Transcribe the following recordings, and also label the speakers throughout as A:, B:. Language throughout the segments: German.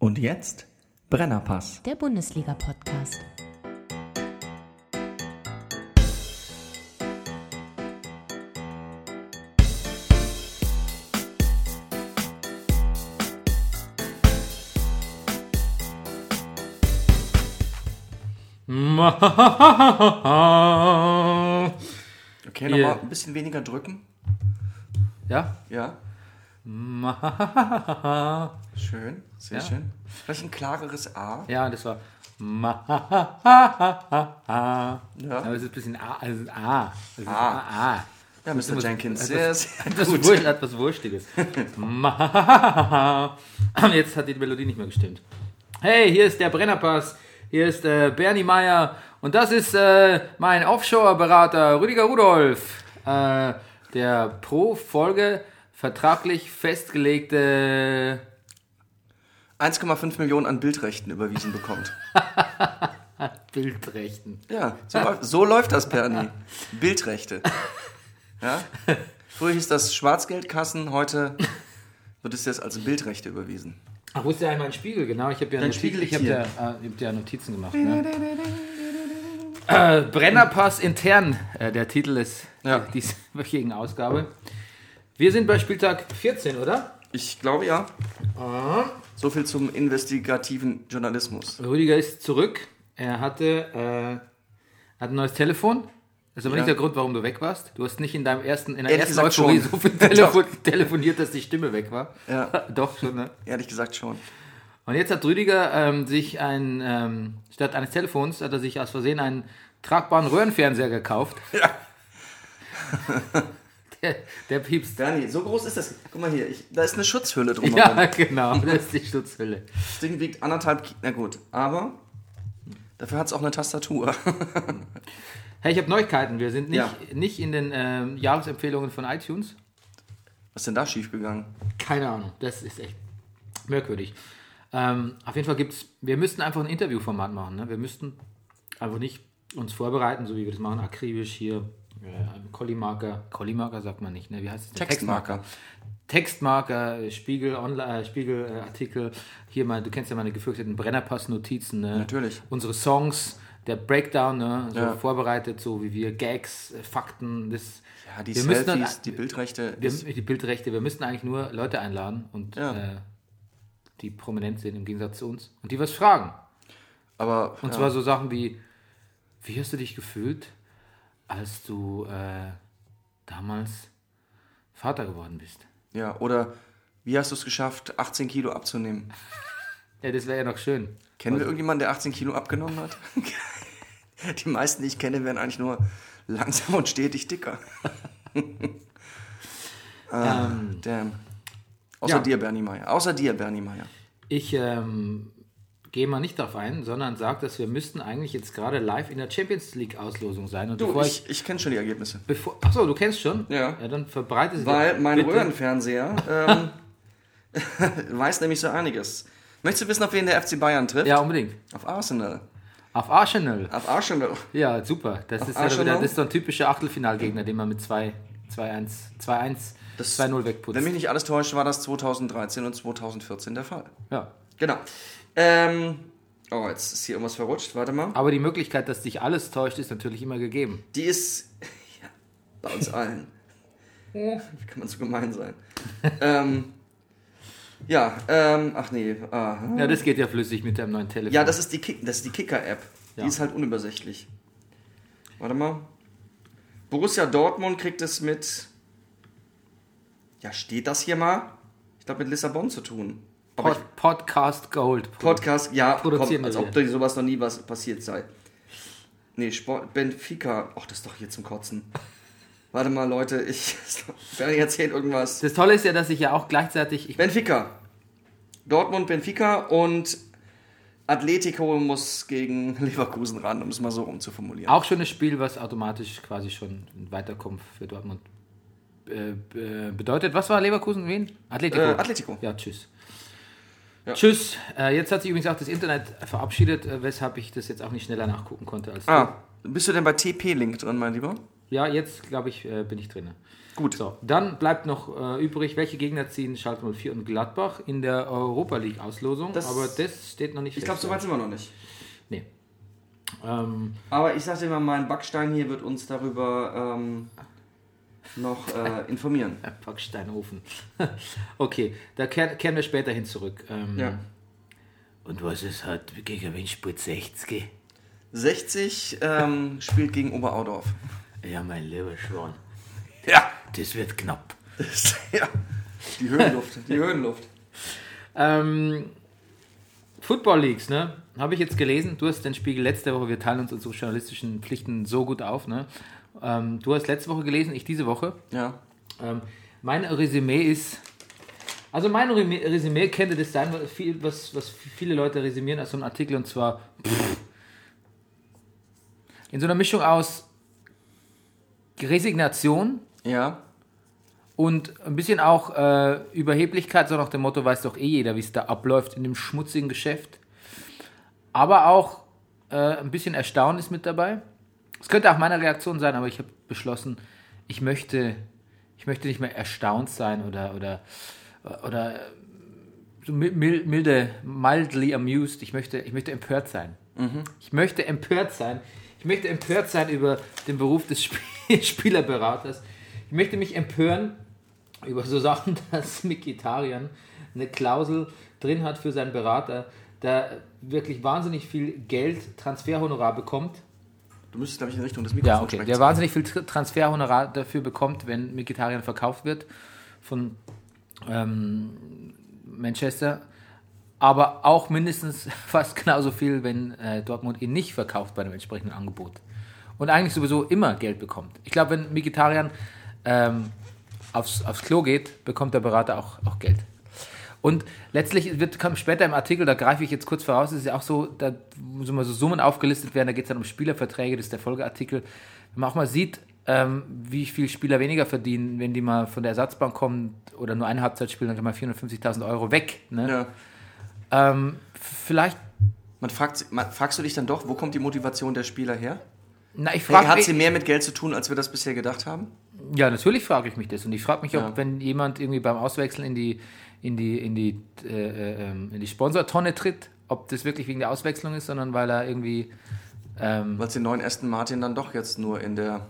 A: Und jetzt Brennerpass.
B: Der Bundesliga-Podcast.
A: Okay, nochmal ein bisschen weniger drücken.
C: Ja?
A: Ja. Schön, sehr
C: Ja.
A: schön. Vielleicht ein klareres A.
C: Ja, das war.
A: Ja,
C: Aber es ist ein bisschen A. Also A. Es ist
A: A.
C: A.
A: Ja Mr. Jenkins. Sehr, sehr
C: Etwas,
A: gut.
C: Wurst, etwas Wurstiges. Jetzt hat die Melodie nicht mehr gestimmt. Hey, hier ist der Brennerpass. Hier ist äh, Bernie Meyer. Und das ist äh, mein Offshore-Berater Rüdiger Rudolf. Äh, der pro Folge vertraglich festgelegte
A: 1,5 Millionen an Bildrechten überwiesen bekommt.
C: Bildrechten.
A: Ja, so, läuft- so läuft das, Bernie. Bildrechte. Ja? Früher hieß das Schwarzgeldkassen, heute wird es jetzt als Bildrechte überwiesen.
C: Ach, wo ist ja einmal ein Spiegel? Genau, ich habe ja, Notiz-
A: Spiegel
C: ich
A: liegt
C: hab ja, äh, ich hab ja Notizen gemacht. Ne? äh, Brennerpass intern, äh, der Titel ist
A: Ja.
C: dieser wöchigen Ausgabe. Wir sind bei Spieltag 14, oder?
A: Ich glaube ja. So viel zum investigativen Journalismus.
C: Rüdiger ist zurück. Er hatte äh, hat ein neues Telefon. Das ist aber
A: Ja.
C: nicht der Grund, warum du weg warst. Du hast nicht in deinem ersten, in der
A: Ehrlich
C: ersten Euphorie so viel telefon telefoniert, dass die Stimme weg war.
A: Ja.
C: Doch schon, ne?
A: Ehrlich gesagt schon.
C: Und jetzt hat Rüdiger ähm, sich ein, ähm, statt eines Telefons, hat er sich aus Versehen einen tragbaren Röhrenfernseher gekauft.
A: Ja.
C: der, der piepst.
A: Bernie, so groß ist das. Guck mal hier, ich, da ist eine Schutzhülle drumherum.
C: Ja, genau, das ist die Schutzhülle.
A: Das Ding wiegt anderthalb Kilo. Na gut, aber dafür hat es auch eine Tastatur.
C: Hey, ich habe Neuigkeiten. Wir sind nicht,
A: Ja.
C: nicht in den ähm, Jahresempfehlungen von iTunes.
A: Was ist denn da schiefgegangen?
C: Keine Ahnung, das ist echt merkwürdig. Ähm, auf jeden Fall gibt es, wir müssten einfach ein Interviewformat machen. Ne? Wir müssten einfach nicht uns vorbereiten, so wie wir das machen, akribisch hier. Äh, Collimarker, Collimarker sagt man nicht, ne? wie heißt es?
A: Textmarker.
C: Textmarker, äh, Spiegel, Online, äh, Spiegel äh, Artikel, hier mal, du kennst ja meine gefürchteten Brennerpass-Notizen, ne?
A: Natürlich.
C: Unsere Songs, der Breakdown, ne? so
A: Ja.
C: vorbereitet, so wie wir, Gags, Fakten, das.
A: Ja, die
C: wir müssen dann-
A: Selfies, die Bildrechte.
C: wir, die Bildrechte, wir müssten eigentlich nur Leute einladen und
A: Ja.
C: äh, die prominent sind im Gegensatz zu uns und die was fragen.
A: aber
C: Und
A: ja.
C: zwar so Sachen wie, wie hast du dich gefühlt, als du äh, damals Vater geworden bist?
A: Ja, oder wie hast du es geschafft, 18 Kilo abzunehmen?
C: Ja, das wäre ja noch schön.
A: Kennen wir irgendjemanden, der 18 Kilo abgenommen hat? Die meisten, die ich kenne, werden eigentlich nur langsam und stetig dicker. ah,
C: Ähm,
A: damn. Außer
C: ja.
A: dir, Bernie Meyer. Außer dir, Bernie Meyer.
C: Ich ähm, gehe mal nicht darauf ein, sondern sage, dass wir müssten eigentlich jetzt gerade live in der Champions League Auslosung sein. Und
A: Du,
C: bevor
A: ich, ich kenne schon die Ergebnisse.
C: bevor, achso, du kennst schon?
A: Ja.
C: Ja, dann verbreite sie
A: Weil mein
C: bitte.
A: Röhrenfernseher ähm, weiß nämlich so einiges. Möchtest du wissen, auf wen der FC Bayern trifft?
C: Ja, unbedingt.
A: Auf Arsenal.
C: Auf Arsenal.
A: Auf Arsenal.
C: Ja, super. Das ist, ja
A: Arsenal?
C: wieder, das ist so ein typischer Achtelfinalgegner, den man mit 2 2-1, 2-1,
A: Das-
C: 2-0 wegputzt.
A: Wenn mich nicht alles täuscht, war das 2013 und 2014 der Fall.
C: ja.
A: Genau. Ähm, oh, jetzt ist hier irgendwas verrutscht. Warte mal.
C: Aber die Möglichkeit, dass dich alles täuscht, ist natürlich immer gegeben.
A: Die ist ja, bei uns allen. Wie kann man so gemein sein? ähm, ja, ähm, ach nee. Ah.
C: Ja, das geht ja flüssig mit deinem neuen Telefon.
A: Ja, das ist die, Kick, das ist die Kicker-App.
C: Ja.
A: Die ist halt unübersichtlich. Warte mal. Borussia Dortmund kriegt es mit. Ja, steht das hier mal? Ich glaube, mit Lissabon zu tun. Aber ich,
C: Pod Podcast Gold.
A: Podcast, ja,
C: Produzieren
A: komm, als ob da sowas noch nie was passiert sei. Nee, Sport, Benfica. Ach, das ist doch hier zum Kotzen. Warte mal, Leute, ich werde erzählt irgendwas.
C: Das Tolle ist ja, dass ich ja auch gleichzeitig. Ich,
A: Benfica. Dortmund, Benfica und Atletico muss gegen Leverkusen ran, um es mal so rumzuformulieren.
C: auch schon ein Spiel, was automatisch quasi schon ein Weiterkommen für Dortmund äh, bedeutet. Was war Leverkusen? Wen? Atletico.
A: Äh, Atletico.
C: Ja, tschüss.
A: Ja.
C: Tschüss. Äh, jetzt hat sich übrigens auch das Internet verabschiedet, äh, weshalb ich das jetzt auch nicht schneller nachgucken konnte als du.
A: Ah, bist du denn bei TP-Link drin, mein Lieber?
C: Ja, jetzt glaube ich, äh, bin ich drin.
A: Gut.
C: So, dann bleibt noch äh, übrig, welche Gegner ziehen Schalke 04 und Gladbach in der Europa League Auslosung.
A: Das-
C: aber das steht noch nicht
A: Ich glaube, so weit sind wir noch nicht.
C: Nee. Ähm,
A: Aber ich sagte immer, mein Backstein hier wird uns darüber ähm, noch äh, informieren.
C: Backsteinofen. okay, da kehren, kehren wir später hin zurück. Ähm,
A: Ja.
C: Und was ist halt gegen wen spielt 60?
A: 60 ähm, spielt gegen Oberaudorf.
C: Ja, mein lieber Schwan.
A: Ja.
C: Das wird knapp.
A: ja. Die Höhenluft. Die Höhenluft.
C: Ähm, Football Leagues, ne? Habe ich jetzt gelesen. Du hast den Spiegel letzte Woche. Wir teilen uns unsere journalistischen Pflichten so gut auf, ne? Ähm, du hast letzte Woche gelesen, ich diese Woche.
A: Ja.
C: Ähm, mein Resümee ist. Also mein Resümee- könnte das sein, was, viel, was, was viele Leute resümieren aus so einem Artikel und zwar in so einer Mischung aus Resignation
A: Ja.
C: und ein bisschen auch äh, Überheblichkeit, so nach dem Motto, weiß doch eh jeder, wie es da abläuft in dem schmutzigen Geschäft. Aber auch äh, ein bisschen Erstaunnis mit dabei. Es könnte auch meine Reaktion sein, aber ich habe beschlossen, ich möchte, ich möchte nicht mehr erstaunt sein oder, oder, oder äh, so mil- mil- milde, mildly amused. Ich möchte, ich möchte empört sein. Ich möchte empört sein. Ich möchte empört sein über den Beruf des Sp Spielerberaters. Ich möchte mich empören über so Sachen, dass Mikitarian eine Klausel drin hat für seinen Berater, der wirklich wahnsinnig viel Geld, Transferhonorar bekommt.
A: Du müsstest, glaube ich, in Richtung des Mikrofons
C: Ja, okay.
A: sprechen.
C: Der wahnsinnig viel Tr- Transferhonorar dafür bekommt, wenn Mikitarian verkauft wird von ähm, Manchester. Aber auch mindestens fast genauso viel, wenn äh, Dortmund ihn nicht verkauft bei dem entsprechenden Angebot. Und eigentlich sowieso immer Geld bekommt. Ich glaube, wenn Mikitarian ähm, aufs, aufs Klo geht, bekommt der Berater auch, auch Geld. Und letztlich wird kommt später im Artikel, da greife ich jetzt kurz voraus, ist ja auch so, da muss immer so Summen aufgelistet werden, da geht es dann um Spielerverträge, das ist der Folgeartikel. Wenn man auch mal sieht, ähm, wie viel Spieler weniger verdienen, wenn die mal von der Ersatzbank kommen oder nur eine Halbzeit spielen, dann kann man 450.000 Euro weg. Ne?
A: Ja.
C: Ähm, vielleicht,
A: Man fragt, man, fragst du dich dann doch, wo kommt die Motivation der Spieler her?
C: na, ich
A: Hey,
C: frage
A: hat sie mehr mit Geld zu tun, als wir das bisher gedacht haben?
C: Ja, natürlich frage ich mich das. Und ich frage mich, ob,
A: Ja.
C: wenn jemand irgendwie beim Auswechseln in die, in die, in die, äh, äh, ähm, in die Sponsortonne tritt, ob das wirklich wegen der Auswechslung ist, sondern weil er irgendwie, ähm,
A: Weil es den neuen Aston Martin dann doch jetzt nur in der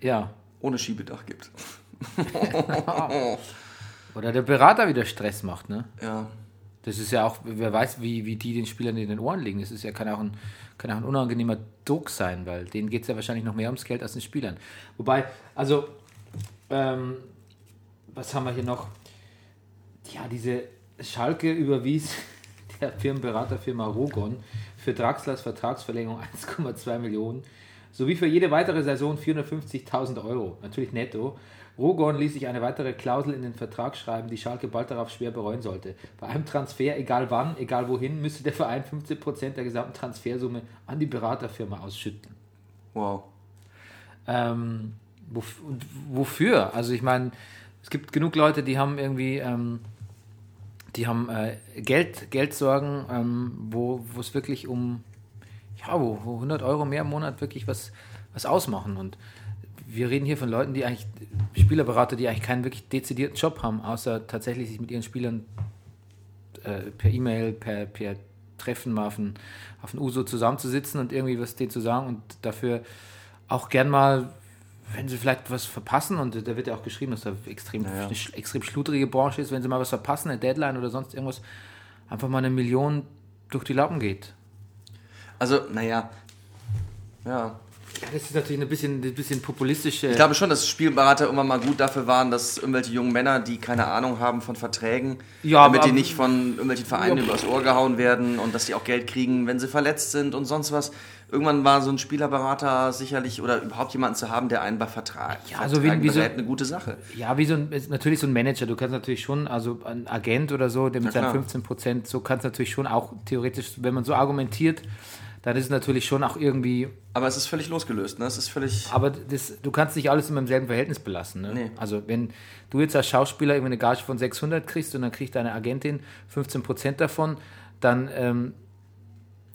C: ja,
A: ohne Schiebedach gibt.
C: oder der Berater wieder Stress macht, ne?
A: Ja.
C: Das ist ja auch, wer weiß, wie, wie die den Spielern in den Ohren liegen. Das ist ja, kann auch ein, kann auch ein unangenehmer Druck sein, weil denen geht es ja wahrscheinlich noch mehr ums Geld als den Spielern. Wobei, also, ähm, was haben wir hier noch? Ja, diese Schalke überwies der Firmenberaterfirma Rogon für Draxlers Vertragsverlängerung 1,2 Millionen sowie für jede weitere Saison 450.000 Euro, natürlich netto. Rogon ließ sich eine weitere Klausel in den Vertrag schreiben, die Schalke bald darauf schwer bereuen sollte. Bei einem Transfer, egal wann, egal wohin, müsste der Verein 15% der gesamten Transfersumme an die Beraterfirma ausschütten.
A: Wow.
C: Ähm, wofür? Also ich meine, es gibt genug Leute, die haben irgendwie, ähm, die haben äh, Geld, Geldsorgen, ähm, wo es wirklich um, ja, wo, wo 100 Euro mehr im Monat wirklich was, was ausmachen. Und wir reden hier von Leuten, die eigentlich, Spielerberater, die eigentlich keinen wirklich dezidierten Job haben, außer tatsächlich sich mit ihren Spielern äh, per E-Mail, per, per Treffen mal auf ein, auf ein Uso zusammenzusitzen und irgendwie was denen zu sagen und dafür auch gern mal, wenn sie vielleicht was verpassen, und da wird ja auch geschrieben, dass da extrem,
A: Ja, ja.
C: eine sch- extrem schludrige Branche ist, wenn sie mal was verpassen, eine Deadline oder sonst irgendwas, einfach mal eine Million durch die Lappen geht.
A: Also, naja. Ja.
C: Ja, das ist natürlich ein bisschen, ein bisschen populistische.
A: Ich glaube schon, dass Spielberater immer mal gut dafür waren, dass irgendwelche jungen Männer, die keine Ahnung haben von Verträgen,
C: Ja,
A: damit
C: aber-
A: die nicht von irgendwelchen Vereinen
C: Ja.
A: übers Ohr gehauen werden und dass die auch Geld kriegen, wenn sie verletzt sind und sonst was. Irgendwann war so ein Spielerberater sicherlich oder überhaupt jemanden zu haben, der einen bei Vertrag
C: Ja, also wie- wie so-
A: eine gute Sache.
C: Ja, wie so ein, natürlich so ein Manager. Du kannst natürlich schon, also ein Agent oder so, der mit seinen
A: klar.
C: 15 Prozent, so kannst natürlich schon auch theoretisch, wenn man so argumentiert, dann ist es natürlich schon auch irgendwie,
A: Aber es ist völlig losgelöst, ne? Es ist völlig.
C: aber das, du kannst nicht alles immer im selben Verhältnis belassen. Ne?
A: Nee.
C: Also wenn du jetzt als Schauspieler irgendwie eine Gage von 600 kriegst und dann kriegt deine Agentin 15 Prozent davon, dann ähm,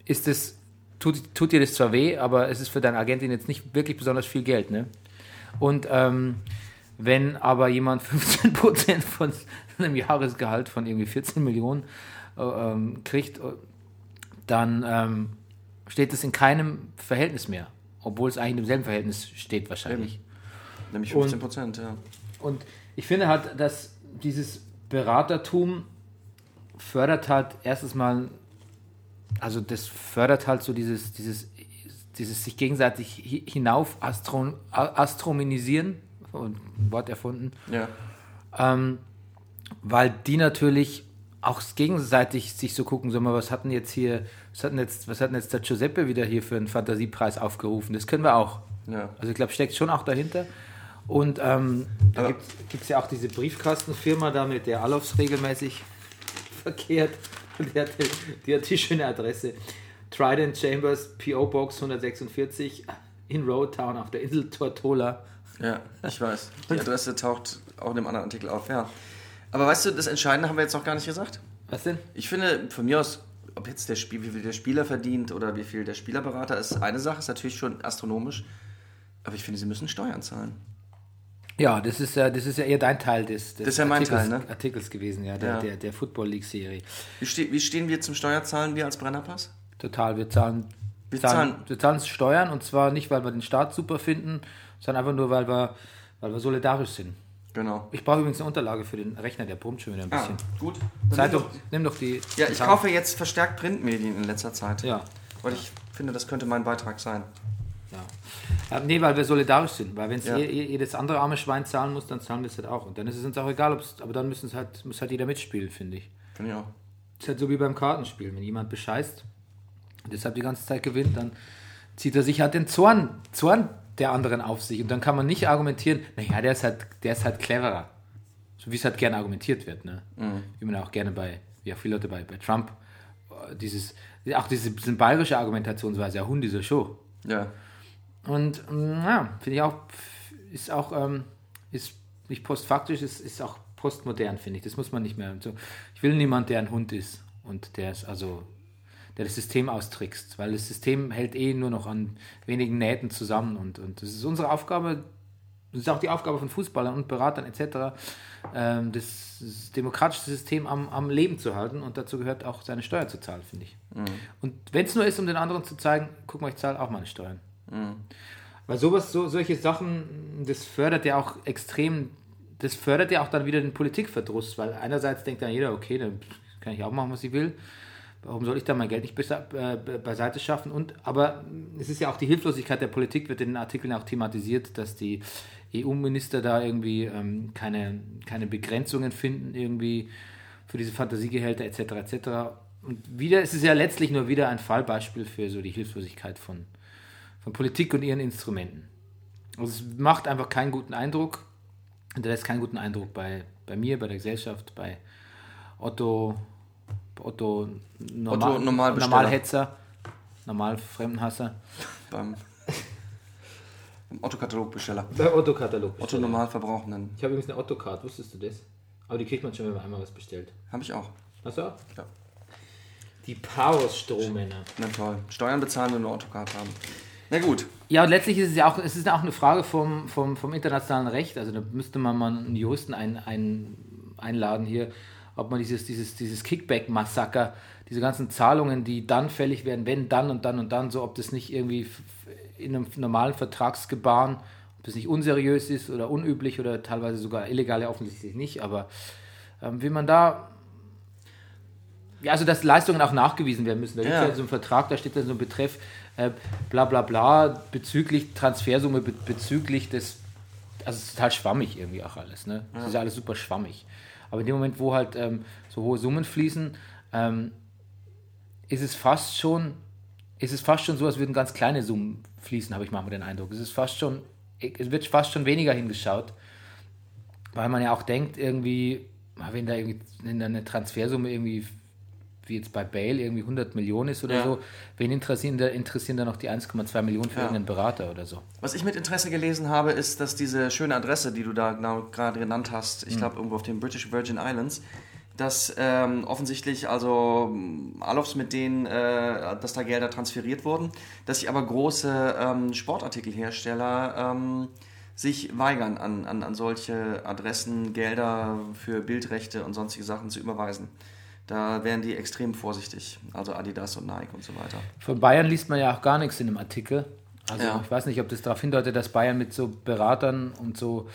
C: ist es, tut, tut dir das zwar weh, aber es ist für deine Agentin jetzt nicht wirklich besonders viel Geld. Ne? Und ähm, wenn aber jemand 15% von einem Jahresgehalt von irgendwie 14 Millionen äh, ähm, kriegt, äh, dann ähm, steht es in keinem Verhältnis mehr. Obwohl es eigentlich im selben Verhältnis steht wahrscheinlich.
A: Nämlich 15 Prozent, ja.
C: Und ich finde halt, dass dieses Beratertum fördert halt erstens mal, also das fördert halt so dieses, dieses, dieses sich gegenseitig hinauf astro, astrominisieren, ein Wort erfunden.
A: Ja.
C: Ähm, weil die natürlich auch gegenseitig sich so gucken, sag mal, was hatten jetzt hier, was hatten jetzt, was hatten jetzt der Giuseppe wieder hier für einen Fantasiepreis aufgerufen? Das können wir auch.
A: Ja.
C: Also ich glaube, steckt schon auch dahinter. Und ähm, da gibt es ja auch diese Briefkastenfirma da, mit der Alofs regelmäßig verkehrt. Und die hat, die, hat die schöne Adresse. Trident Chambers, P.O. Box 146 in Roadtown auf der Insel Tortola.
A: Ja, ich weiß. Die Adresse taucht auch in dem anderen Artikel auf, ja. Aber weißt du, das Entscheidende haben wir jetzt noch gar nicht gesagt.
C: Was denn?
A: Ich finde, von mir aus, ob jetzt der Spiel, wie viel der Spieler verdient oder wie viel der Spielerberater ist, eine Sache, ist natürlich schon astronomisch. Aber ich finde, sie müssen Steuern zahlen.
C: Ja, das ist ja, das ist ja eher dein Teil des, des
A: Das ist ja mein
C: Artikels,
A: Teil, ne?
C: Artikels gewesen, ja, der,
A: Ja.
C: der, der Football League-Serie.
A: Wie, ste wie stehen wir zum Steuerzahlen, wir als Brennerpass?
C: Total, wir zahlen,
A: Wir
C: zahlen,
A: zahlen-
C: wir zahlen Steuern und zwar nicht, weil wir den Staat super finden, sondern einfach nur, weil wir, weil wir solidarisch sind.
A: Genau.
C: Ich brauche übrigens eine Unterlage für den Rechner, der brummt schon wieder ein
A: Ah,
C: bisschen.
A: gut. Nimm doch-
C: nimm doch die.
A: Ja, ich
C: Zeitung.
A: kaufe jetzt verstärkt Printmedien in letzter Zeit.
C: Ja,
A: Weil ich finde, das könnte mein Beitrag sein.
C: ja. Nee, weil wir solidarisch sind. Weil wenn es
A: Ja.
C: jedes andere arme Schwein zahlen muss, dann zahlen wir es halt auch. Und dann ist es uns auch egal, ob's, aber dann müssen es halt, muss halt jeder mitspielen, finde ich.
A: Finde ich auch.
C: ist halt so wie beim Kartenspielen. Wenn jemand bescheißt und deshalb die ganze Zeit gewinnt, dann zieht er sich halt den Zorn, Zorn der anderen auf sich. Und dann kann man nicht argumentieren, naja, der ist halt, der ist halt cleverer. So wie es halt gerne argumentiert wird. Ne? Wie man auch gerne bei, wie auch viele Leute bei, bei Trump, äh, dieses, auch diese, diese bayerische Argumentationsweise, ja, Hund dieser Show.
A: Ja.
C: Und mm, ja, finde ich auch, ist auch, ähm, ist nicht postfaktisch, ist, ist auch postmodern, finde ich. Das muss man nicht mehr. So, ich will niemand, der ein Hund ist und der ist also, der das System austrickst, weil das System hält eh nur noch an wenigen Nähten zusammen und, und das ist unsere Aufgabe, das ist auch die Aufgabe von Fußballern und Beratern etc., ähm, das, das demokratische System am, am Leben zu halten und dazu gehört auch seine Steuer zu zahlen, finde ich. Und wenn es nur ist, um den anderen zu zeigen, guck mal, ich zahle auch meine Steuern. Weil sowas, so, solche Sachen, das fördert ja auch extrem, das fördert ja auch dann wieder den Politikverdruss, weil einerseits denkt dann jeder, okay, dann kann ich auch machen, was ich will. Warum soll ich da mein Geld nicht besa- äh, be- beiseite schaffen? Und, aber es ist ja auch die Hilflosigkeit der Politik, wird in den Artikeln auch thematisiert, dass die EU-Minister da irgendwie ähm, keine, keine Begrenzungen finden, irgendwie für diese Fantasiegehälter etc. etc. Und wieder es ist ja letztlich nur wieder ein Fallbeispiel für so die Hilflosigkeit von, von Politik und ihren Instrumenten. Also es macht einfach keinen guten Eindruck. Hinterlässt keinen guten Eindruck bei, bei mir, bei der Gesellschaft, bei Otto, Otto, normal,
A: Otto Normalbesteller.
C: Normalhetzer, Normalfremdenhasser.
A: Beim, beim Otto-Katalogbesteller.
C: Bei Otto-Katalog.
A: Otto Normalverbrauchenden.
C: Ich habe übrigens eine Otto-Card, wusstest du das? Aber die kriegt man schon, wenn man einmal was bestellt.
A: Habe ich auch.
C: Hast du auch?
A: Ja.
C: Die Powers-Strohmänner.
A: Na toll. Steuern bezahlen, wenn wir Autocard haben. Na gut.
C: Ja, und letztlich ist es ja auch, es ist ja auch eine Frage vom, vom, vom internationalen Recht. Also da müsste man mal einen Juristen ein, ein, einladen hier, ob man dieses, dieses, dieses Kickback-Massaker, diese ganzen Zahlungen, die dann fällig werden, wenn dann und dann und dann, so ob das nicht irgendwie in einem normalen Vertragsgebaren, ob das nicht unseriös ist oder unüblich oder teilweise sogar illegal, ja offensichtlich nicht, aber ähm, wie man da ja, also dass Leistungen auch nachgewiesen werden müssen. Da gibt es
A: Ja.
C: ja so einen Vertrag, da steht dann so ein Betreff, äh, bla bla bla, bezüglich Transfersumme, be bezüglich des, also es ist total schwammig irgendwie auch alles, ne? Es ist ja alles super schwammig. Aber in dem Moment, wo halt ähm, so hohe Summen fließen, ähm, ist es fast schon, ist es fast schon so, als würden ganz kleine Summen fließen, habe ich manchmal den Eindruck. Es ist fast schon, es wird fast schon weniger hingeschaut, weil man ja auch denkt, irgendwie, wenn da irgendwie eine Transfersumme irgendwie, wie jetzt bei Bale, irgendwie 100 Millionen ist oder
A: Ja.
C: so, wen interessieren da, interessieren da noch die 1,2 Millionen für
A: Ja.
C: irgendeinen Berater oder so?
A: Was ich mit Interesse gelesen habe, ist, dass diese schöne Adresse, die du da genau gerade genannt hast, ich glaube irgendwo auf den British Virgin Islands, dass ähm, offensichtlich also Alofs mit denen, äh, dass da Gelder transferiert wurden, dass sich aber große ähm, Sportartikelhersteller ähm, sich weigern, an, an, an solche Adressen Gelder für Bildrechte und sonstige Sachen zu überweisen. Da wären die extrem vorsichtig, also Adidas und Nike und so weiter.
C: Von Bayern liest man ja auch gar nichts in dem Artikel. Also
A: Ja.
C: ich weiß nicht, ob das darauf hindeutet, dass Bayern mit so Beratern und so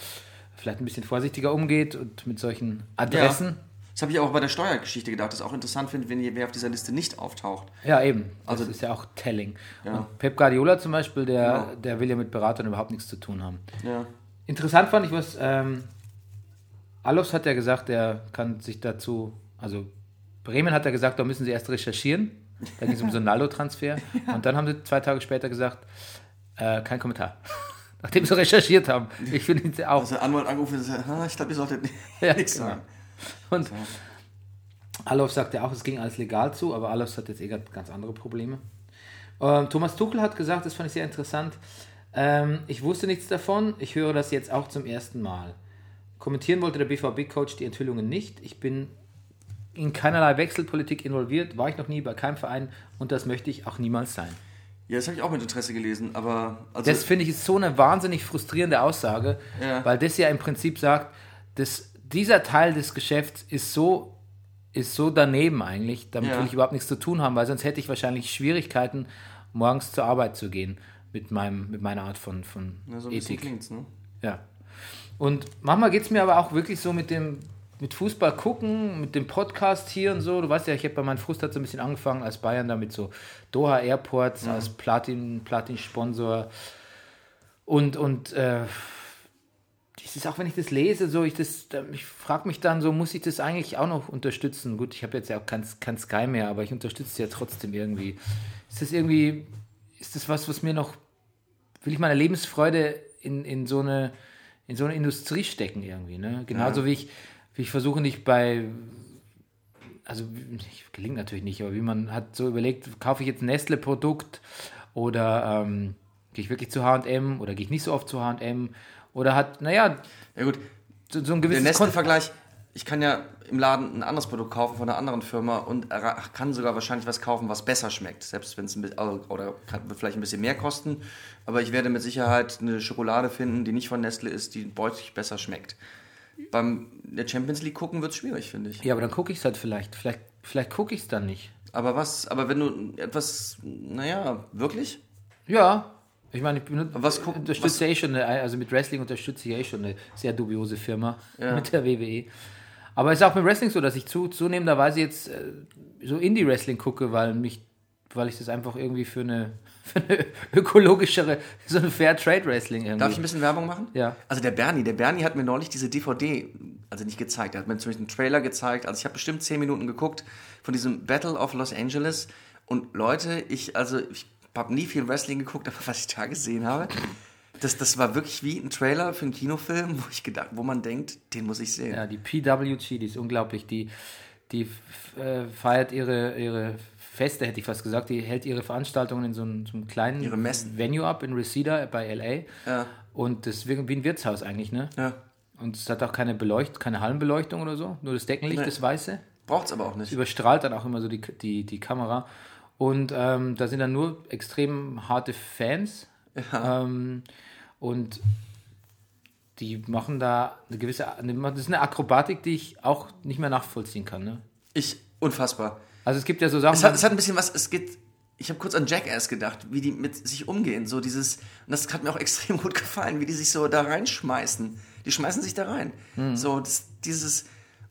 C: vielleicht ein bisschen vorsichtiger umgeht und mit solchen Adressen.
A: Das habe ich auch bei der Steuergeschichte gedacht, das ist auch interessant finde, wenn wer auf dieser Liste nicht auftaucht.
C: Ja, eben. Das
A: Also-
C: ist ja auch telling.
A: Ja.
C: Und Pep Guardiola zum Beispiel, der,
A: Genau.
C: der will ja mit Beratern überhaupt nichts zu tun haben.
A: Ja.
C: Interessant fand ich, was ähm, Alofs hat ja gesagt, er kann sich dazu, also Bremen hat ja gesagt, da müssen sie erst recherchieren. Da ging es um so einen Naldo-Transfer. Und dann haben sie zwei Tage später gesagt, äh, kein Kommentar. Nachdem sie recherchiert haben. Ich finde ihn auch.
A: Also Anwalt angerufen und sagt, "Ah, ich glaube, ihr solltet
C: Ja,
A: nichts
C: genau.
A: sagen.
C: Und Alof sagte auch, es ging alles legal zu, aber Alof hat jetzt eh ganz andere Probleme. Ähm, Thomas Tuchel hat gesagt, das fand ich sehr interessant. Ähm, ich wusste nichts davon, ich höre das jetzt auch zum ersten Mal. Kommentieren wollte der BVB-Coach die Enthüllungen nicht. Ich bin in keinerlei Wechselpolitik involviert, war ich noch nie bei keinem Verein und das möchte ich auch niemals sein.
A: Ja, das habe ich auch mit Interesse gelesen, aber also,
C: Das finde ich ist so eine wahnsinnig frustrierende Aussage,
A: Ja.
C: weil das ja im Prinzip sagt, dass dieser Teil des Geschäfts ist so, ist so daneben eigentlich, damit
A: Ja.
C: will ich überhaupt nichts zu tun haben, weil sonst hätte ich wahrscheinlich Schwierigkeiten, morgens zur Arbeit zu gehen mit, meinem, mit meiner Art von, von
A: ja, so ein
C: Ethik.
A: klingt's, ne?
C: Ja. Und manchmal geht es mir aber auch wirklich so mit dem mit Fußball gucken, mit dem Podcast hier und so. Du weißt ja, ich habe bei meinem Frust hat so ein bisschen angefangen als Bayern da mit so Doha Airports als Platin Platin Sponsor und und äh, das ist auch wenn ich das lese, so ich das ich frage mich dann so, muss ich das eigentlich auch noch unterstützen? Gut, ich habe jetzt ja auch kein, kein Sky mehr, aber ich unterstütze es ja trotzdem irgendwie. Ist das irgendwie ist das was, was mir noch will ich meine Lebensfreude in, in, so eine, in so eine Industrie stecken irgendwie. Ne? Genauso
A: Ja.
C: wie ich, ich versuche nicht bei, also ich, gelingt natürlich nicht, aber wie man hat so überlegt, kaufe ich jetzt ein Nestle-Produkt oder ähm, gehe ich wirklich zu H&M oder gehe ich nicht so oft zu H&M oder hat, naja,
A: Ja gut,
C: so, so ein
A: der
C: gewisses Kon-
A: Nestle-Vergleich, ich kann ja im Laden ein anderes Produkt kaufen von einer anderen Firma und kann sogar wahrscheinlich was kaufen, was besser schmeckt. Selbst wenn es ein bisschen, also- oder kann, vielleicht ein bisschen mehr kosten. Aber ich werde mit Sicherheit eine Schokolade finden, die nicht von Nestle ist, die deutlich besser schmeckt. Beim der Champions League gucken wird es schwierig, finde ich.
C: Ja, aber dann gucke ich es halt vielleicht. Vielleicht, vielleicht gucke ich es dann nicht.
A: Aber was, aber wenn du etwas, naja, wirklich?
C: Ja. Ich meine, ich benut-
A: Was guck-
C: unterstütze ja eh schon, eine, also mit Wrestling unterstütze ich eh schon eine sehr dubiose Firma
A: Ja.
C: mit der WWE. Aber es ist auch mit Wrestling so, dass ich zu, zunehmenderweise jetzt äh, so Indie-Wrestling gucke, weil mich, weil ich das einfach irgendwie für eine, für eine ökologischere, so ein Fair Trade Wrestling irgendwie.
A: Darf ich ein bisschen Werbung machen?
C: Ja.
A: Also der Bernie, der Bernie hat mir neulich diese DVD, also nicht gezeigt, er hat mir zumindest einen Trailer gezeigt. Also ich habe bestimmt 10 Minuten geguckt von diesem Battle of Los Angeles. Und Leute, ich, also ich habe nie viel Wrestling geguckt, aber was ich da gesehen habe, das, das war wirklich wie ein Trailer für einen Kinofilm, wo ich gedacht, wo man denkt, den muss ich sehen.
C: Ja, die PWG, die ist unglaublich. Die, die äh, feiert ihre, ihre Feste, hätte ich fast gesagt. Die hält ihre Veranstaltungen in so einem, so einem kleinen
A: Ihre Messen.
C: Venue ab in Reseda bei LA.
A: Ja.
C: Und das ist wie ein Wirtshaus eigentlich, ne?
A: Ja.
C: Und es hat auch keine Beleucht keine Hallenbeleuchtung oder so, nur das Deckenlicht,
A: Nee.
C: das Weiße.
A: Braucht es aber auch nicht.
C: Überstrahlt dann auch immer so die, die, die Kamera. Und ähm, da sind dann nur extrem harte Fans. Ähm, und die machen da eine gewisse, das ist eine Akrobatik, die ich auch nicht mehr nachvollziehen kann. Ne?
A: Ich, unfassbar.
C: Also es gibt ja so Sachen,
A: Es hat, es hat ein bisschen was, es geht, ich habe kurz an Jackass gedacht, wie die mit sich umgehen, so dieses, und das hat mir auch extrem gut gefallen, wie die sich so da reinschmeißen. Die schmeißen sich da rein. So, das, dieses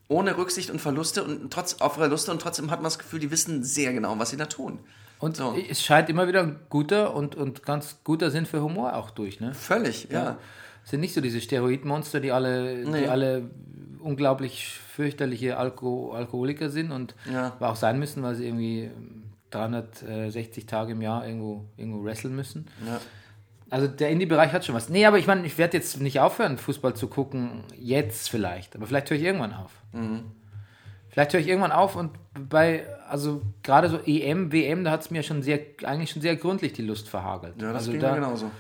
A: ohne Rücksicht und Verluste und trotz auf Verluste und trotzdem hat man das Gefühl, die wissen sehr genau, was sie da tun.
C: und
A: so.
C: es scheint immer wieder ein guter und, und ganz guter Sinn für Humor auch durch. Ne?
A: Völlig, ja.
C: Es sind nicht so diese Steroidmonster, die alle,
A: Nee.
C: die alle unglaublich fürchterliche Alko Alkoholiker sind und
A: Ja.
C: auch sein müssen, weil sie irgendwie 360 Tage im Jahr irgendwo, irgendwo wresteln müssen.
A: ja.
C: Also der Indie-Bereich hat schon was. Nee, aber ich meine, ich werde jetzt nicht aufhören, Fußball zu gucken. Jetzt vielleicht. Aber vielleicht höre ich irgendwann auf.
A: Mhm.
C: Vielleicht höre ich irgendwann auf und bei, also gerade so EM, WM, da hat es mir schon sehr, eigentlich schon sehr gründlich die Lust verhagelt.
A: Ja, das
C: also
A: ging
C: da,
A: mir genauso.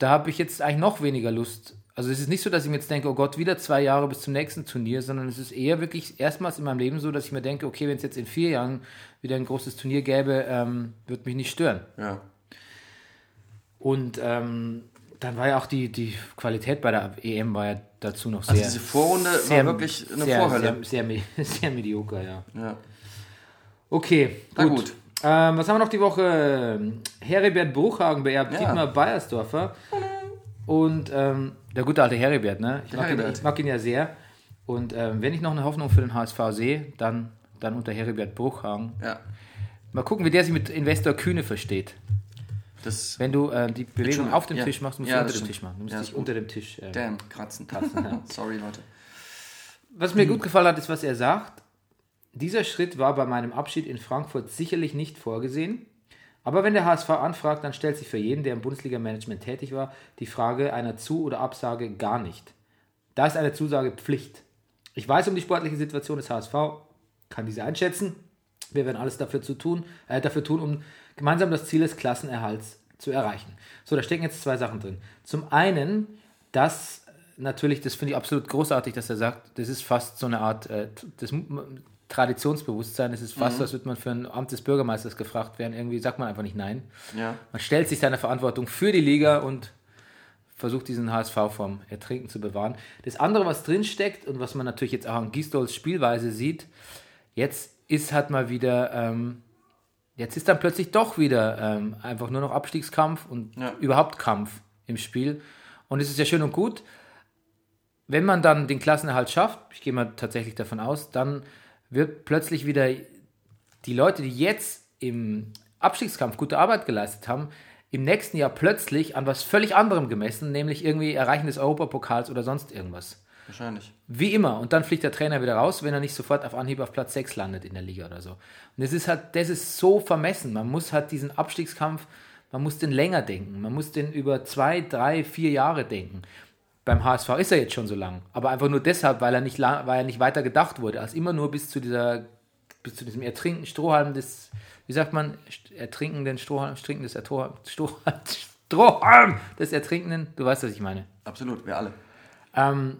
C: Da habe ich jetzt eigentlich noch weniger Lust. Also es ist nicht so, dass ich mir jetzt denke, oh Gott, wieder zwei Jahre bis zum nächsten Turnier, sondern es ist eher wirklich erstmals in meinem Leben so, dass ich mir denke, okay, wenn es jetzt in vier Jahren wieder ein großes Turnier gäbe, ähm, wird mich nicht stören.
A: Ja.
C: Und ähm, dann war ja auch die, die Qualität bei der EM war ja dazu noch sehr.
A: Also diese Vorrunde
C: sehr,
A: war wirklich eine
C: sehr,
A: Vorhölle.
C: Sehr, sehr, sehr, sehr medioker, ja.
A: Ja.
C: Okay,
A: Na
C: gut. Ähm, was haben wir noch die Woche? Heribert Bruchhagen beerbt
A: Ja.
C: Dietmar Beiersdorfer. Und ähm, der gute alte Heribert, ne? Ich mag, ihn,
A: Heribert.
C: ich mag ihn ja sehr. Und ähm, wenn ich noch eine Hoffnung für den HSV sehe, dann, dann unter Heribert Bruchhagen.
A: ja.
C: Mal gucken, wie der sich mit Investor Kühne versteht.
A: Das.
C: Wenn du äh, die Bewegung auf dem
A: ja.
C: Tisch machst, musst
A: Ja,
C: du unter dem
A: stimmt.
C: Tisch machen. Du musst
A: Ja,
C: dich unter dem Tisch. Äh,
A: Damn, kratzen.
C: ja.
A: Sorry, Leute.
C: Was mir gut gefallen hat, ist, was er sagt. Dieser Schritt war bei meinem Abschied in Frankfurt sicherlich nicht vorgesehen. Aber wenn der HSV anfragt, dann stellt sich für jeden, der im Bundesliga-Management tätig war, die Frage einer Zu- oder Absage gar nicht. Da ist eine Zusage Pflicht. Ich weiß um die sportliche Situation des HSV, kann diese einschätzen. Wir werden alles dafür, zu tun, äh, dafür tun, um gemeinsam das Ziel des Klassenerhalts zu erreichen. So, da stecken jetzt zwei Sachen drin. Zum einen, dass natürlich, das finde ich absolut großartig, dass er sagt, das ist fast so eine Art äh, das Traditionsbewusstsein. Es ist fast so, als würde man für ein Amt des Bürgermeisters gefragt werden. Irgendwie sagt man einfach nicht nein.
A: Ja.
C: Man stellt sich seiner Verantwortung für die Liga und versucht diesen HSV vom Ertrinken zu bewahren. Das andere, was drinsteckt und was man natürlich jetzt auch an Gistols Spielweise sieht, jetzt ist halt mal wieder, ähm, jetzt ist dann plötzlich doch wieder ähm, einfach nur noch Abstiegskampf und
A: Ja.
C: überhaupt Kampf im Spiel. Und es ist ja schön und gut, wenn man dann den Klassenerhalt schafft, ich gehe mal tatsächlich davon aus, dann wird plötzlich wieder die Leute, die jetzt im Abstiegskampf gute Arbeit geleistet haben, im nächsten Jahr plötzlich an was völlig anderem gemessen, nämlich irgendwie Erreichen des Europapokals oder sonst irgendwas.
A: Wahrscheinlich.
C: Wie immer. Und dann fliegt der Trainer wieder raus, wenn er nicht sofort auf Anhieb auf Platz 6 landet in der Liga oder so. Und das ist halt, das ist so vermessen. Man muss halt diesen Abstiegskampf, man muss den länger denken. Man muss den über zwei, drei, vier Jahre denken. Beim HSV ist er jetzt schon so lang. Aber einfach nur deshalb, weil er nicht, lang, weil er nicht weiter gedacht wurde, als immer nur bis zu dieser, bis zu diesem Ertrinken Strohhalm des, wie sagt man, ertrinkenden Strohhalm, Trinken des Ertor- Strohhalm, Strohhalm des Ertrinkenden. Du weißt, was ich meine.
A: Absolut, wir alle.
C: Ähm,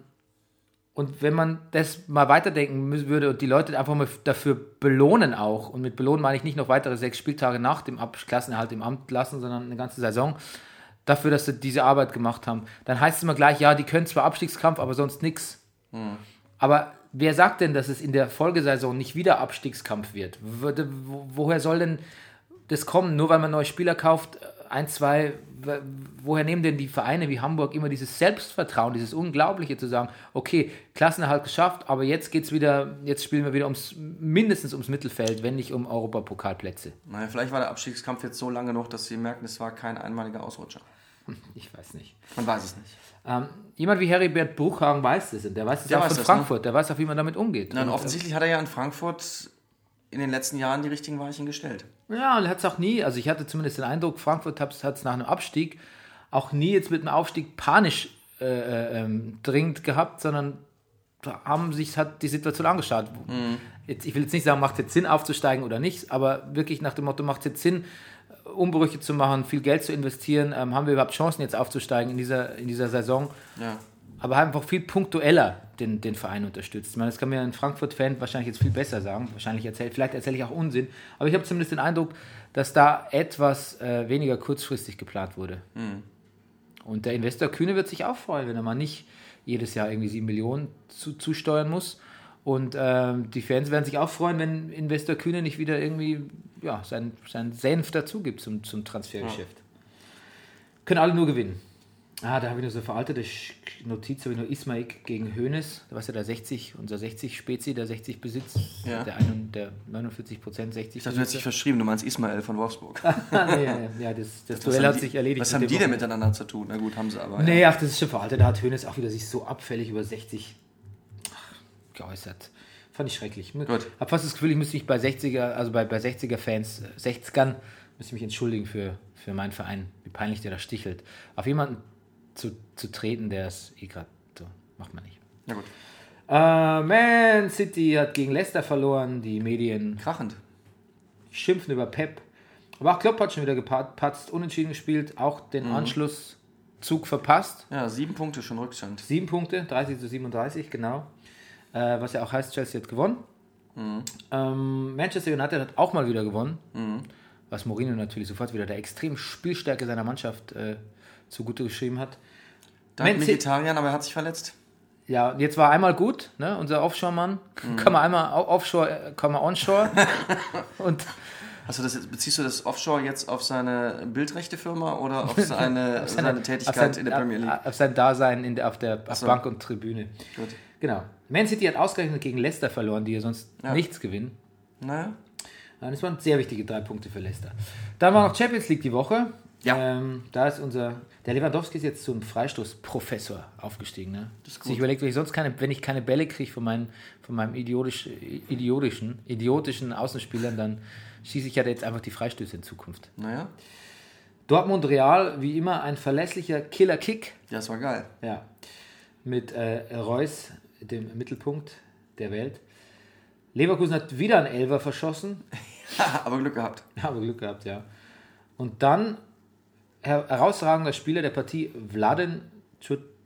C: und wenn man das mal weiterdenken würde und die Leute einfach mal dafür belohnen auch, und mit belohnen meine ich nicht noch weitere sechs Spieltage nach dem Klassenerhalt im Amt lassen, sondern eine ganze Saison, dafür, dass sie diese Arbeit gemacht haben, dann heißt es immer gleich, ja, die können zwar Abstiegskampf, aber sonst nichts. Aber wer sagt denn, dass es in der Folgesaison nicht wieder Abstiegskampf wird? Woher soll denn das kommen? Nur weil man neue Spieler kauft, ein, zwei, woher nehmen denn die Vereine wie Hamburg immer dieses Selbstvertrauen, dieses Unglaubliche zu sagen, okay, Klassenerhalt geschafft, aber jetzt geht's wieder, jetzt spielen wir wieder ums, mindestens ums Mittelfeld, wenn nicht um Europapokalplätze.
A: Naja, vielleicht war der Abstiegskampf jetzt so lange noch, dass sie merken, es war kein einmaliger Ausrutscher.
C: Ich weiß nicht.
A: Man weiß es nicht.
C: Ähm, jemand wie Heribert Bruchhagen weiß das und der weiß es
A: Der
C: auch
A: weiß
C: von
A: ne?
C: Frankfurt, der weiß auch, wie man damit umgeht.
A: Nein, offensichtlich hat er ja in Frankfurt in den letzten Jahren die richtigen Weichen gestellt.
C: Ja, und hat es auch nie, also ich hatte zumindest den Eindruck, Frankfurt hat es nach einem Abstieg auch nie jetzt mit einem Aufstieg panisch äh, äh, ähm, dringend gehabt, sondern haben sich hat die Situation angeschaut. Jetzt, ich will jetzt nicht sagen, macht es jetzt Sinn aufzusteigen oder nicht, aber wirklich nach dem Motto, macht es jetzt Sinn, Umbrüche zu machen, viel Geld zu investieren, ähm, haben wir überhaupt Chancen jetzt aufzusteigen in dieser, in dieser Saison
A: Ja.
C: Aber haben einfach viel punktueller den, den Verein unterstützt. Ich meine, das kann mir ein Frankfurt-Fan wahrscheinlich jetzt viel besser sagen. Wahrscheinlich erzählt, vielleicht erzähle ich auch Unsinn. Aber ich habe zumindest den Eindruck, dass da etwas äh, weniger kurzfristig geplant wurde. Und der Investor Kühne wird sich auch freuen, wenn er mal nicht jedes Jahr irgendwie 7 Millionen zu, zusteuern muss. Und ähm, die Fans werden sich auch freuen, wenn Investor Kühne nicht wieder irgendwie ja, sein, sein Senf dazu gibt zum, zum Transfergeschäft. Können alle nur gewinnen. Ah, da habe ich nur so eine veraltete Notiz, habe ich nur Ismail gegen Hönes. Da war ja der 60, unser 60 Spezi, der 60 Besitz,
A: Ja.
C: der, ein, der 49 Prozent 60
A: Ich dachte, du hättest dich verschrieben, du meinst Ismael von Wolfsburg.
C: nee, ja, ja, das, das Duell hat
A: die-
C: sich erledigt.
A: Was haben die denn miteinander zu tun? Na gut, haben sie aber.
C: Nee,
A: ja.
C: ach, das ist schon veraltet. Da hat Hönes auch wieder sich so abfällig über 60 geäußert. Fand ich schrecklich. Ich
A: Gut.
C: habe fast das Gefühl, ich müsste mich bei 60er, also bei, bei 60er-Fans, äh, 60ern, müsste ich mich entschuldigen für, für meinen Verein, wie peinlich der da stichelt. Auf jemanden zu, zu treten, der es eh gerade so macht man nicht.
A: Na gut.
C: Äh, Man City hat gegen Leicester verloren. Die Medien
A: Krachend.
C: schimpfen über Pep. Aber auch Klopp hat schon wieder gepatzt, unentschieden gespielt, auch den Anschlusszug verpasst.
A: Ja, sieben Punkte schon Rückstand.
C: Sieben Punkte, 30 zu 37, genau. Äh, was ja auch heißt, Chelsea hat gewonnen. Ähm, Manchester United hat auch mal wieder gewonnen. was Mourinho natürlich sofort wieder der extremen Spielstärke seiner Mannschaft äh, zugute geschrieben hat.
A: Dank
C: City-
A: Mkhitaryan, aber er hat sich verletzt.
C: Ja, jetzt war einmal gut, ne? unser Offshore-Mann.
A: Mhm.
C: Kann man einmal offshore, äh, kann man onshore. Und
A: Hast du das jetzt, beziehst du das Offshore jetzt auf seine Bildrechte-Firma oder auf seine, seine, Tätigkeit
C: auf sein,
A: in der Premier League?
C: Auf, auf sein Dasein in der, auf der auf
A: so.
C: Bank und Tribüne.
A: Gut.
C: Genau. Man City hat ausgerechnet gegen Leicester verloren, die ja sonst
A: Ja.
C: nichts gewinnen.
A: Naja.
C: Ja, Das waren sehr wichtige drei Punkte für Leicester. Dann war noch Champions League die Woche.
A: Ja.
C: Ähm, da ist unser. Der Lewandowski ist jetzt zum Freistoßprofessor aufgestiegen. Ne?
A: Das ist
C: Sich
A: gut.
C: überlegt, wenn ich sonst keine, wenn ich keine Bälle kriege von, meinen, von meinem idiotisch, idiotischen, idiotischen Außenspielern, dann schieße ich ja jetzt einfach die Freistöße in Zukunft.
A: Naja.
C: Dortmund Real, wie immer, ein verlässlicher Killer-Kick.
A: Ja, das war geil.
C: Ja. Mit äh, Reus, dem Mittelpunkt der Welt. Leverkusen hat wieder einen Elfer verschossen.
A: aber Glück gehabt.
C: Ja, aber Glück gehabt, ja. Und dann her herausragender Spieler der Partie, Vladen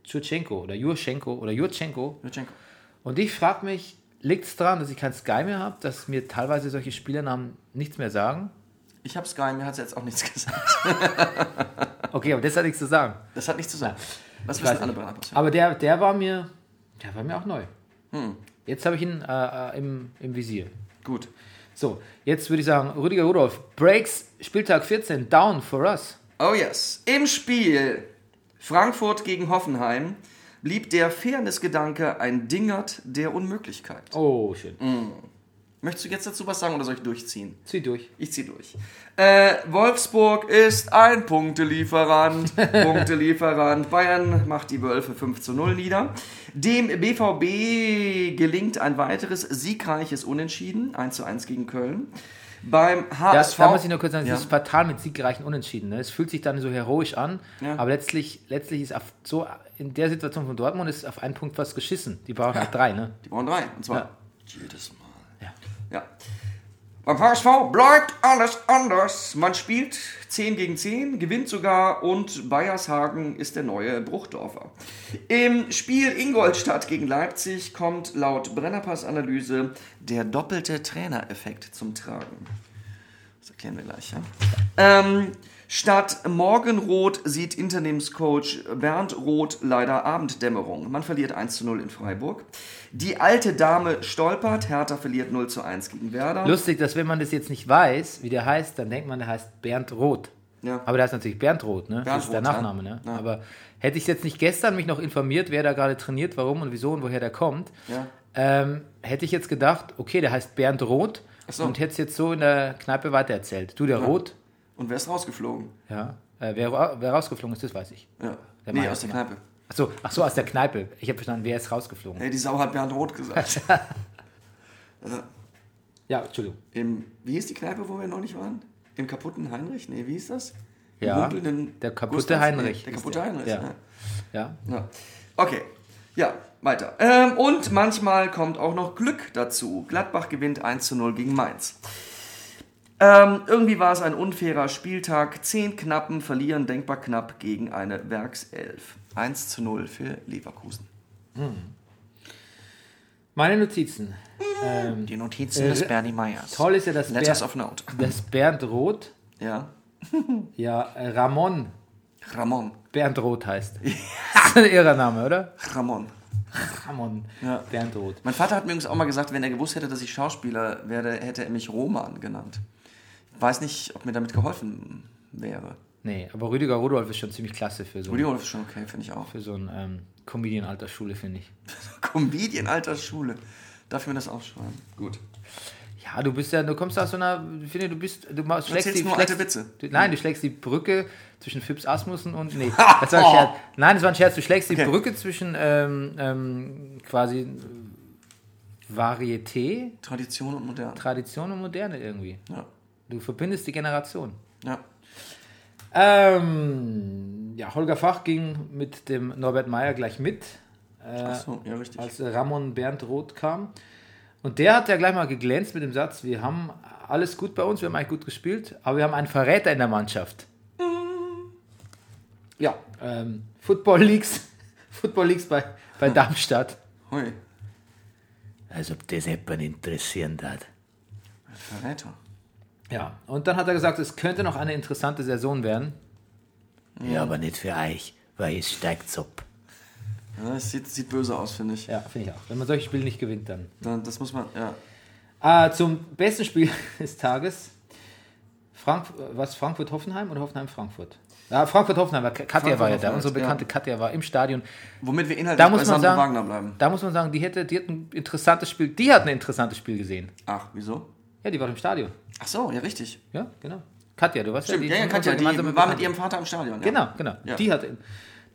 C: Tschutschenko oder Jurchenko oder Jurchenko.
A: Jutschenko.
C: Und ich frage mich, liegt es daran, dass ich kein Sky mehr habe, dass mir teilweise solche Spielernamen nichts mehr sagen?
A: Ich habe Sky, mir hat jetzt auch nichts gesagt.
C: Okay, aber das hat nichts zu sagen.
A: Das hat nichts zu sagen. Was
C: Ich
A: wissen alle passiert?
C: Aber der, der war mir, der war mir auch neu.
A: Hm.
C: Jetzt habe ich ihn äh, äh, im, im Visier.
A: Gut.
C: So, jetzt würde ich sagen, Rüdiger Rudolf, Breaks, Spieltag 14, down for us.
A: Oh yes. Im Spiel Frankfurt gegen Hoffenheim blieb der Fairness-Gedanke ein Dingert der Unmöglichkeit.
C: Oh, schön.
A: Möchtest du jetzt dazu was sagen oder soll ich durchziehen?
C: Zieh durch.
A: Ich zieh durch. Äh, Wolfsburg ist ein Punktelieferant. Punktelieferant. Bayern macht die Wölfe 5 zu 0 nieder. Dem BVB gelingt ein weiteres siegreiches Unentschieden. 1 zu 1 gegen Köln. Beim
C: Da,
A: HSV.
C: da muss ich nur kurz sagen,
A: Ja.
C: es ist fatal mit siegreichen Unentschieden. Ne? Es fühlt sich dann so heroisch an,
A: Ja.
C: aber letztlich, letztlich ist auf so in der Situation von Dortmund ist auf einen Punkt fast geschissen. Die brauchen halt drei, ne?
A: Die brauchen drei. Und zwar
C: Ja.
A: jedes Mal.
C: Ja.
A: Ja. Beim HSV bleibt alles anders. Man spielt 10 gegen 10, gewinnt sogar und Bayershagen ist der neue Bruchdorfer. Im Spiel Ingolstadt gegen Leipzig kommt laut Brennerpass-Analyse der doppelte Trainereffekt zum Tragen. Das erklären wir gleich, ja? Ähm, statt Morgenrot sieht Interimscoach Bernd Roth leider Abenddämmerung. Man verliert 1 zu 0 in Freiburg. Die alte Dame stolpert, Hertha verliert 0 zu 1 gegen Werder.
C: Lustig, dass wenn man das jetzt nicht weiß, wie der heißt, dann denkt man, der heißt Bernd Roth.
A: Ja.
C: Aber der heißt natürlich Bernd Roth, ne?
A: Bernd
C: das ist der
A: Roth, ja.
C: Nachname, ne?
A: Ja.
C: Aber hätte ich jetzt nicht gestern mich noch informiert, wer da gerade trainiert, warum und wieso und woher der kommt,
A: Ja.
C: ähm, hätte ich jetzt gedacht, okay, der heißt Bernd Roth
A: so.
C: und hätte es jetzt so in der Kneipe weitererzählt. Du, der Roth,
A: Und wer ist rausgeflogen?
C: ja, äh, wer, wer rausgeflogen ist, das weiß ich.
A: Ja.
C: Der
A: nee, aus der
C: genau.
A: Kneipe.
C: Ach so, ach so, aus der Kneipe. Ich habe verstanden, wer ist rausgeflogen.
A: Hey, die Sau hat Bernd Roth gesagt. also,
C: Ja, Entschuldigung.
A: im, wie hieß die Kneipe, wo wir noch nicht waren? Im kaputten Heinrich? Nee, wie hieß das? Im
C: Ja, der kaputte
A: Gustav?
C: Heinrich
A: Nee, der
C: ist
A: kaputte
C: der.
A: Heinrich,
C: Ja.
A: ja.
C: Ja,
A: Ja. Okay. Ja, weiter. Ähm, und manchmal kommt auch noch Glück dazu. Gladbach gewinnt 1 zu 0 gegen Mainz. Ähm, irgendwie war es ein unfairer Spieltag. Zehn Knappen verlieren denkbar knapp gegen eine Werkself. 1 zu 0 für Leverkusen.
C: meine Notizen. Ähm,
A: Die Notizen
C: Äh,
A: des Bernie Meyers.
C: toll ist ja, dass,
A: Letters
C: Ber
A: of Note.
C: dass Bernd Roth,
A: Ja.
C: ja, äh, Ramon
A: Ramon.
C: Bernd Roth heißt. Das ist ein irrer Name, oder?
A: Ramon.
C: Ramon
A: Ja.
C: Bernd Roth.
A: Mein Vater hat mir übrigens auch mal gesagt, wenn er gewusst hätte, dass ich Schauspieler werde, hätte er mich Roman genannt. Weiß nicht, ob mir damit geholfen wäre.
C: Nee, aber Rüdiger Rudolf ist schon ziemlich klasse für so,
A: Rudi Wolf ist schon okay, finde ich auch.
C: für so ein ähm, Comedian-Altersschule, finde ich.
A: Comedian alter Schule. Darf ich mir das aufschreiben? Gut.
C: Ja, du bist ja, du kommst aus so einer, ich finde, du bist, du machst, schlägst
A: erzählst
C: die,
A: nur
C: schlägst,
A: alte Witze.
C: Du, nein, du schlägst die Brücke zwischen Fips Asmussen und, nee, das war ein Scherz. Nein, das war ein Scherz. Du schlägst die
A: Okay.
C: Brücke zwischen ähm, ähm, quasi Varieté,
A: Tradition und modern.
C: Tradition und Moderne irgendwie.
A: Ja.
C: Du verbindest die Generation.
A: Ja.
C: Ähm, ja, Holger Fach ging mit dem Norbert Meyer gleich mit, äh,
A: Ach so, ja, richtig.
C: als Ramon Bernd Roth kam. Und der hat ja gleich mal geglänzt mit dem Satz, wir haben alles gut bei uns, wir haben eigentlich gut gespielt, aber wir haben einen Verräter in der Mannschaft. Ja, ähm, Football Leagues, Football Leagues bei, bei Darmstadt.
A: Hui.
C: Als ob das jemand interessieren hat.
A: Verräter.
C: Ja, und dann hat er gesagt, es könnte noch eine interessante Saison werden. Ja, aber nicht für euch, weil es steigt ab.
A: Ja, das sieht, sieht böse aus, finde ich.
C: Ja, finde ich auch. Wenn man solche Spiele nicht gewinnt, dann.
A: Dann, das muss man, ja.
C: Ah, zum besten Spiel des Tages. Frank was, Frankfurt-Hoffenheim oder Hoffenheim-Frankfurt? Ja, Frankfurt-Hoffenheim, weil Katja war ja da. Unsere bekannte
A: ja.
C: Katja war im Stadion.
A: Womit wir inhaltlich
C: Da muss
A: bei
C: man sagen-
A: Wagner bleiben.
C: Da muss man sagen, die hätte, die hat ein interessantes Spiel. Die hat ein interessantes Spiel gesehen.
A: Ach, wieso?
C: Ja, die war im Stadion.
A: Ach so, ja, richtig.
C: Ja, genau. Katja, du warst
A: Stimmt,
C: ja
A: ja, ja,
C: unsere
A: Katja, die war mit ihrem Vater im Stadion. Ja.
C: Genau, genau.
A: Ja.
C: Die hat,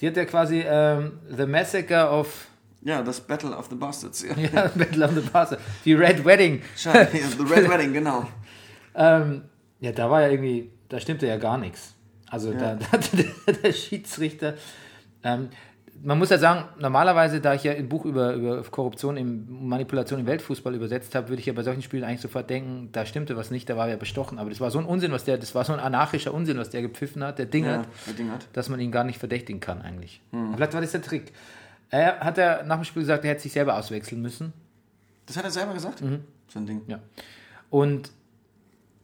C: die hat ja quasi ähm, The Massacre of
A: Ja, das Battle of the Bastards. Ja.
C: ja, Battle of the Bastards. Die Red Wedding.
A: Schade, ja, The Red Wedding, genau.
C: Ähm, ja, da war ja irgendwie, da stimmte ja gar nichts. Also da, da hatte der, der Schiedsrichter. Ähm, man muss ja sagen, normalerweise, da ich ja ein Buch über, über Korruption, im, Manipulation im Weltfußball übersetzt habe, würde ich ja bei solchen Spielen eigentlich sofort denken, da stimmte was nicht, da war er bestochen. Aber das war so ein Unsinn, was der, das war so ein anarchischer Unsinn, was der gepfiffen hat, der Ding
A: Ja,
C: hat,
A: der hat.
C: dass man ihn gar nicht verdächtigen kann eigentlich. Vielleicht war das der Trick. Er hat er nach dem Spiel gesagt, er hätte sich selber auswechseln müssen.
A: Das hat er selber gesagt? So ein Ding.
C: Mhm. Ja. Und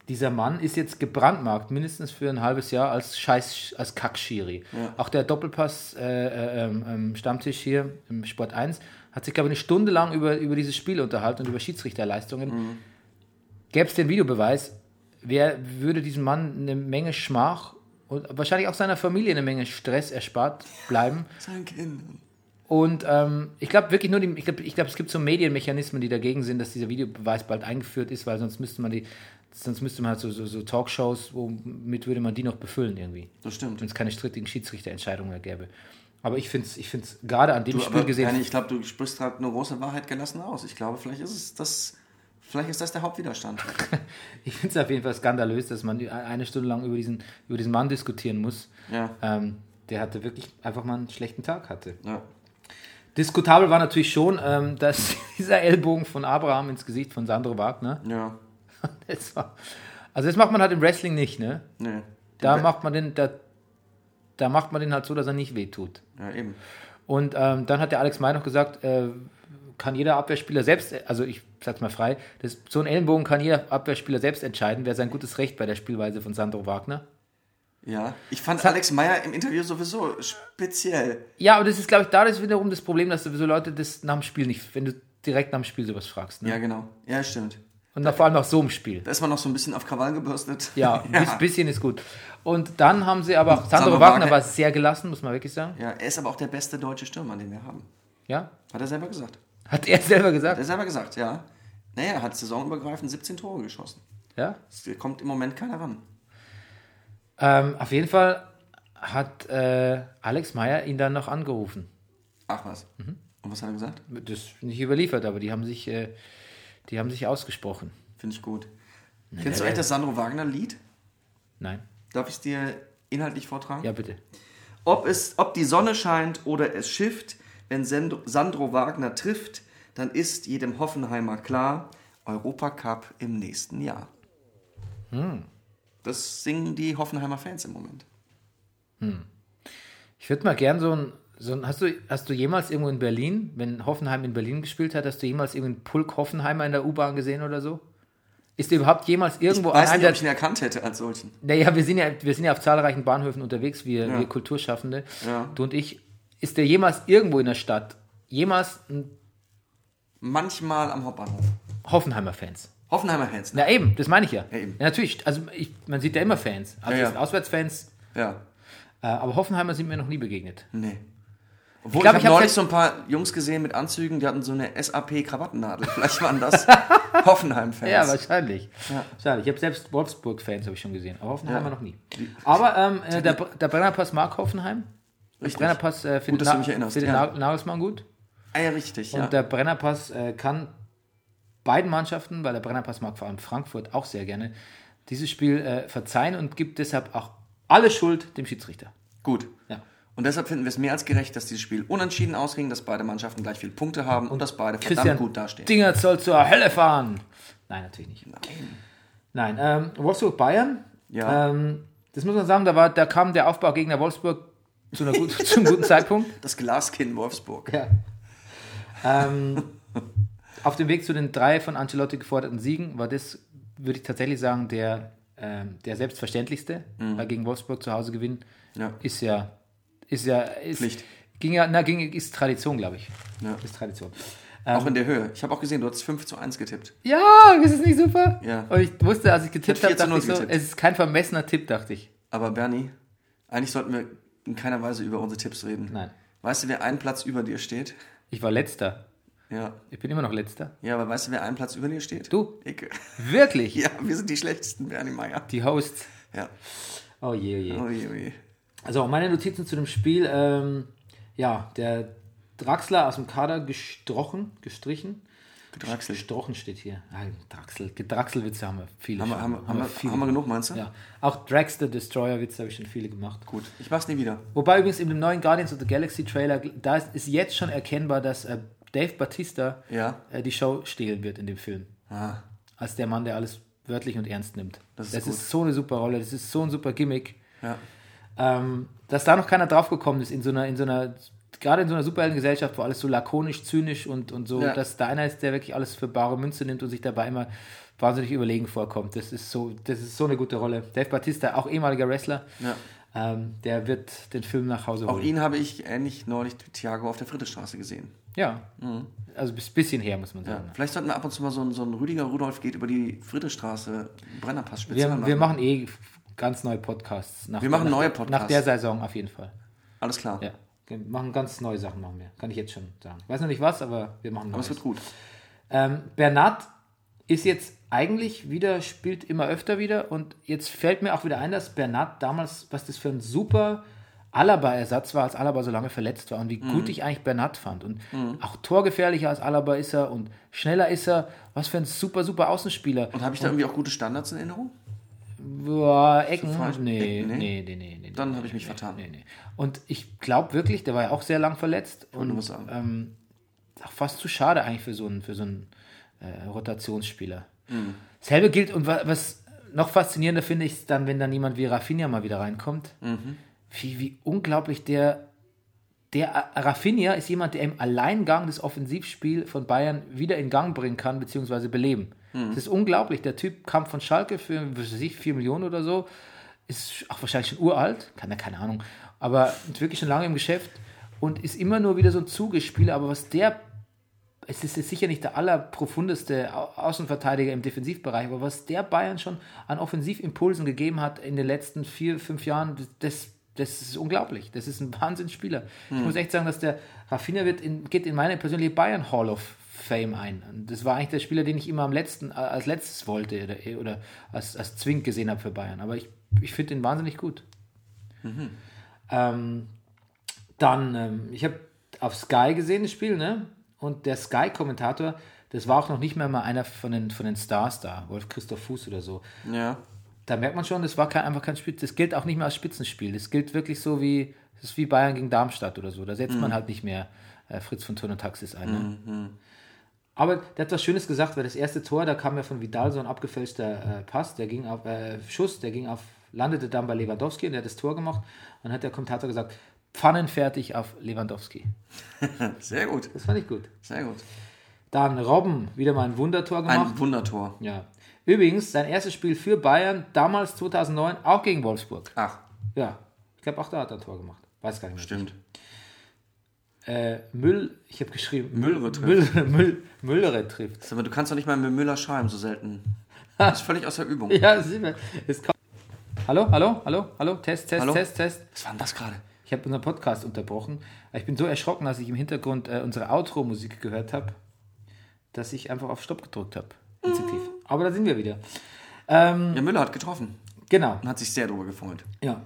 C: dieser Mann ist jetzt gebrandmarkt, mindestens für ein halbes Jahr als Scheiß, als Kackschiri.
A: Ja.
C: Auch der Doppelpass äh, äh, ähm, ähm, Stammtisch hier im Sport 1 hat sich, glaube ich, eine Stunde lang über, über dieses Spiel unterhalten und über Schiedsrichterleistungen.
A: Mhm.
C: Gäbe es den Videobeweis, wer würde diesem Mann eine Menge Schmach und wahrscheinlich auch seiner Familie eine Menge Stress erspart bleiben.
A: Sein Kind.
C: Und ähm, ich glaube wirklich nur, die, ich glaube, ich glaub, es gibt so Medienmechanismen, die dagegen sind, dass dieser Videobeweis bald eingeführt ist, weil sonst müsste man die, sonst müsste man halt so, so, so Talkshows, womit würde man die noch befüllen irgendwie,
A: Das stimmt.
C: wenn es keine strittigen Schiedsrichterentscheidungen mehr gäbe. Aber ich finde es ich find's gerade an dem
A: Du,
C: Spiel gesehen,
A: ich glaube, du sprichst gerade eine große Wahrheit gelassen aus. Ich glaube, vielleicht ist es das, vielleicht ist das der Hauptwiderstand.
C: ich finde es auf jeden Fall skandalös, dass man eine Stunde lang über diesen, über diesen Mann diskutieren muss,
A: Ja,
C: ähm, der hatte wirklich einfach mal einen schlechten Tag hatte.
A: ja.
C: Diskutabel war natürlich schon, ähm, dass dieser Ellbogen von Abraham ins Gesicht von Sandro Wagner,
A: Ja,
C: war, also das macht man halt im Wrestling nicht, ne?
A: nee.
C: Da macht man den, da, da macht man den halt so, dass er nicht wehtut.
A: Ja, eben.
C: Und ähm, dann hat der Alex May noch gesagt, äh, kann jeder Abwehrspieler selbst, also ich sag's mal frei, das, so ein Ellenbogen kann jeder Abwehrspieler selbst entscheiden, wäre sein gutes Recht bei der Spielweise von Sandro Wagner.
A: Ja, ich fand Alex Meyer im Interview sowieso speziell.
C: Ja, aber das ist, glaube ich, da ist wiederum das Problem, dass sowieso Leute das nach dem Spiel nicht, wenn du direkt nach dem Spiel sowas fragst. Ne?
A: Ja, genau. Ja, stimmt.
C: Und nach, vor allem nach so einem Spiel.
A: Da ist man noch so ein bisschen auf Krawall gebürstet.
C: Ja, ein bis- bisschen ist gut. Und dann haben sie aber Sandro,
A: Sandro
C: Wagner
A: Wagner-
C: war sehr gelassen, muss man wirklich sagen.
A: Ja, er ist aber auch der beste deutsche Stürmer, den wir haben.
C: Ja,
A: Hat er selber gesagt.
C: hat er selber
A: Hat
C: gesagt.
A: er selber gesagt, ja. Naja, er hat saisonübergreifend 17 Tore geschossen.
C: Ja.
A: Es kommt im Moment keiner ran.
C: Ähm, auf jeden Fall hat äh, Alex Meyer ihn dann noch angerufen.
A: Ach was.
C: Mhm.
A: Und was hat er gesagt?
C: Das ist nicht überliefert, aber die haben sich, äh, die haben sich ausgesprochen.
A: Finde ich gut. Kennst du eigentlich das Sandro Wagner-Lied?
C: Nein.
A: Darf ich es dir inhaltlich vortragen?
C: Ja, bitte.
A: Ob, es, ob die Sonne scheint oder es schifft, wenn Sandro, Wagner trifft, dann ist jedem Hoffenheimer klar, Europacup im nächsten Jahr.
C: Hm.
A: Das singen die Hoffenheimer Fans im Moment.
C: Ich würde mal gern so ein, so hast, du, hast du jemals irgendwo in Berlin, wenn Hoffenheim in Berlin gespielt hat, hast du jemals irgendeinen Pulk Hoffenheimer in der U-Bahn gesehen oder so? Ist der überhaupt jemals irgendwo
A: ich weiß nicht, ob ich ihn erkannt hätte als solchen.
C: Naja, wir sind ja, wir sind ja auf zahlreichen Bahnhöfen unterwegs, wir,
A: Ja.
C: wir Kulturschaffende.
A: Ja.
C: Du und ich. Ist der jemals irgendwo in der Stadt, jemals ein
A: Manchmal am Hauptbahnhof.
C: Hoffenheimer Fans?
A: Hoffenheimer Fans, ne?
C: Na eben, das meine ich ja.
A: Ja, eben.
C: natürlich, also ich, man sieht ja immer Fans. Also
A: Ja, ja.
C: Auswärtsfans,
A: Ja.
C: äh, aber Hoffenheimer sind mir noch nie begegnet.
A: Nee. Obwohl, ich, habe
C: ich hab
A: neulich so ein paar Jungs gesehen mit Anzügen, die hatten so eine SAP-Krawattennadel. Vielleicht waren das Hoffenheim-Fans.
C: Ja, wahrscheinlich.
A: Ja.
C: wahrscheinlich. Ich habe selbst Wolfsburg-Fans habe ich schon gesehen, aber Hoffenheimer
A: Ja.
C: noch nie. Aber ähm, äh, der, der Brennerpass mag Hoffenheim. Der
A: Richtig.
C: Brennerpass äh, findet,
A: du
C: Na- findet
A: ja.
C: Na- Nagelsmann gut.
A: Ah, ja, richtig.
C: Und der Brennerpass äh, kann beiden Mannschaften, weil der Brennerpass mag vor allem Frankfurt auch sehr gerne, dieses Spiel äh, verzeihen und gibt deshalb auch alle Schuld dem Schiedsrichter.
A: Gut.
C: Ja.
A: Und deshalb finden wir es mehr als gerecht, dass dieses Spiel unentschieden ausging, dass beide Mannschaften gleich viele Punkte haben und dass beide verdammt
C: Christian
A: gut dastehen.
C: Dingert soll zur Hölle fahren. Nein, natürlich nicht. Nein, ähm, Wolfsburg-Bayern.
A: Ja.
C: Ähm, das muss man sagen, da, war, da kam der Aufbaugegner Wolfsburg zu, einer gut, zu einem guten Zeitpunkt.
A: Das Glaskinn Wolfsburg.
C: Ja. Ähm, auf dem Weg zu den drei von Ancelotti geforderten Siegen war das, würde ich tatsächlich sagen, der ähm, der selbstverständlichste, weil gegen Wolfsburg zu Hause gewinnen,
A: Mhm. Ja.
C: ist ja, ist ja, ist,
A: Pflicht.
C: Ging ja, na, ging, ist Tradition, glaube ich.
A: Ja.
C: Ist Tradition.
A: Auch in der Höhe. Ich habe auch gesehen, du hast 5 zu 1 getippt.
C: Ja, ist es nicht super?
A: Ja.
C: Und ich wusste, als ich getippt habe,
A: 4 zu
C: dachte ich
A: 0
C: so,
A: getippt.
C: es ist kein vermessener Tipp, dachte ich.
A: Aber Bernie, eigentlich sollten wir in keiner Weise über unsere Tipps reden.
C: Nein.
A: Weißt du, wer einen Platz über dir steht?
C: Ich war letzter.
A: Ja.
C: Ich bin immer noch letzter.
A: Ja, aber weißt du, wer einen Platz über dir steht?
C: Du?
A: Ich.
C: Wirklich?
A: Ja, wir sind die schlechtesten, Bernie Meyer.
C: Die Hosts.
A: Ja.
C: Oh je, oh je.
A: Ui, ui.
C: Also meine Notizen zu dem Spiel. Ähm, ja, der Draxler aus dem Kader gestrochen, gestrichen.
A: Gedraxelt.
C: Gestrochen steht hier. Ah, Draxel. Gedraxelwitze haben wir viele.
A: Haben wir, haben, wir- haben, wir,
C: viele.
A: haben wir genug, meinst du?
C: Ja. Auch Drax the Destroyer Witze habe ich schon viele gemacht.
A: Gut, ich mach's nie wieder.
C: Wobei übrigens in dem neuen Guardians of the Galaxy Trailer, da ist, ist jetzt schon erkennbar, dass äh, Dave Batista
A: Ja.
C: äh, die Show stehlen wird in dem Film.
A: Ah,
C: Als der Mann, der alles wörtlich und ernst nimmt.
A: Das ist
C: das ist so eine super Rolle, das ist so ein super Gimmick.
A: ja.
C: Ähm, dass da noch keiner draufgekommen ist in so einer, in so einer, gerade in so einer Superheldengesellschaft, wo alles so lakonisch, zynisch und, und so,
A: Ja.
C: dass da einer ist, der wirklich alles für bare Münze nimmt und sich dabei immer wahnsinnig überlegen vorkommt. Das ist so, das ist so eine gute Rolle. Dave Batista, auch ehemaliger Wrestler,
A: ja.
C: ähm, der wird den Film nach Hause
A: Auch
C: holen.
A: ihn habe ich ähnlich neulich Thiago auf der Friedrichstraße gesehen.
C: Ja. Also bis bisschen her, muss man
A: Ja.
C: sagen.
A: Vielleicht sollten wir ab und zu mal so ein, so ein Rüdiger Rudolf geht über die Friedrichstraße Brennerpass speziell
C: Wir, wir machen eh ganz neue Podcasts. Nach,
A: Wir machen
C: nach,
A: neue
C: Nach
A: Podcasts.
C: der Saison auf jeden Fall.
A: Alles klar.
C: Ja. Wir machen ganz neue Sachen, machen wir. Kann ich jetzt schon sagen. Weiß noch nicht was, aber wir machen
A: Aber es
C: Neues.
A: wird gut.
C: Ähm, Bernat ist jetzt eigentlich wieder, spielt immer öfter wieder und jetzt fällt mir auch wieder ein, dass Bernat damals, was das für ein super Alaba-Ersatz war, als Alaba so lange verletzt war und wie
A: Mhm.
C: gut ich eigentlich Bernat fand. Und auch torgefährlicher als Alaba ist er und schneller ist er. Was für ein super, super Außenspieler.
A: Und habe ich da irgendwie auch gute Standards in Erinnerung?
C: Boah, Ecken? Nee,
A: Ecken,
C: nee,
A: nee?
C: nee, nee, nee.
A: Dann
C: nee,
A: habe ich mich
C: nee,
A: vertan.
C: Nee, nee. Und ich glaube wirklich, der war ja auch sehr lang verletzt. Und
A: sagen.
C: ähm, auch fast zu schade eigentlich für so einen, für so einen äh, Rotationsspieler.
A: Mhm.
C: Selbe gilt, und wa- was noch faszinierender finde ich, ist dann, wenn dann jemand wie Rafinha mal wieder reinkommt,
A: Mhm.
C: wie, wie unglaublich der, der äh, Rafinha ist jemand, der im Alleingang das Offensivspiel von Bayern wieder in Gang bringen kann, beziehungsweise beleben.
A: Mhm.
C: Das ist unglaublich. Der Typ kam von Schalke für, was weiß ich, 4 Millionen oder so, ist auch wahrscheinlich schon uralt, kann keine Ahnung, aber ist wirklich schon lange im Geschäft und ist immer nur wieder so ein Zugespieler, aber was der es ist jetzt sicher nicht der allerprofundeste Au- Außenverteidiger im Defensivbereich, aber was der Bayern schon an Offensivimpulsen gegeben hat in den letzten vier, fünf Jahren, das, das, ist unglaublich. Das ist ein Wahnsinnsspieler. Ich muss echt sagen, dass der Rafinha wird in, geht in meine persönliche Bayern Hall of Fame ein. Und das war eigentlich der Spieler, den ich immer am letzten, als letztes wollte oder, oder als, als Zwink gesehen habe für Bayern. Aber ich, ich finde ihn wahnsinnig gut. Ähm, dann, ähm, ich habe auf Sky gesehen, das Spiel, ne? Und der Sky-Kommentator, das war auch noch nicht mehr mal einer von den, von den Stars da, Wolf Christoph Fuß oder so.
A: Ja.
C: Da merkt man schon, das war kein, einfach kein Spiel, das gilt auch nicht mehr als Spitzenspiel. Das gilt wirklich so wie, das ist wie Bayern gegen Darmstadt oder so. Da setzt man halt nicht mehr äh, Fritz von Turn und Taxis ein. Ne? Aber der hat was Schönes gesagt, weil das erste Tor, da kam ja von Vidal so ein abgefälschter äh, Pass, der ging auf, äh, Schuss, der ging auf, landete dann bei Lewandowski und der hat das Tor gemacht. Und dann hat der Kommentator gesagt, pfannenfertig auf Lewandowski.
A: Sehr gut.
C: Das fand ich gut.
A: Sehr gut.
C: Dann Robben, wieder mal ein Wundertor gemacht.
A: Ein Wundertor.
C: ja. Übrigens, sein erstes Spiel für Bayern, damals 2009, auch gegen Wolfsburg.
A: Ach,
C: Ja, ich glaube auch da hat er ein Tor gemacht. Weiß gar nicht mehr.
A: stimmt.
C: Äh, Müll, ich habe geschrieben.
A: Müllere trifft.
C: Müll, Müll, Müllere trifft.
A: Sag mal, du kannst doch nicht mal mit Müller schreiben, so selten. Das ist völlig aus der Übung.
C: Ja. Es kommt. Hallo, hallo, hallo, hallo, Test, Test,
A: Hallo?
C: Test, Test.
A: Was war denn das gerade?
C: Ich habe unseren Podcast unterbrochen. Ich bin so erschrocken, als ich im Hintergrund äh, unsere Outro-Musik gehört habe, dass ich einfach auf Stopp gedrückt habe. Instinktiv. Aber da sind wir wieder. Ähm,
A: Ja, Müller hat getroffen
C: genau.
A: und hat sich sehr drüber gefreut.
C: Ja.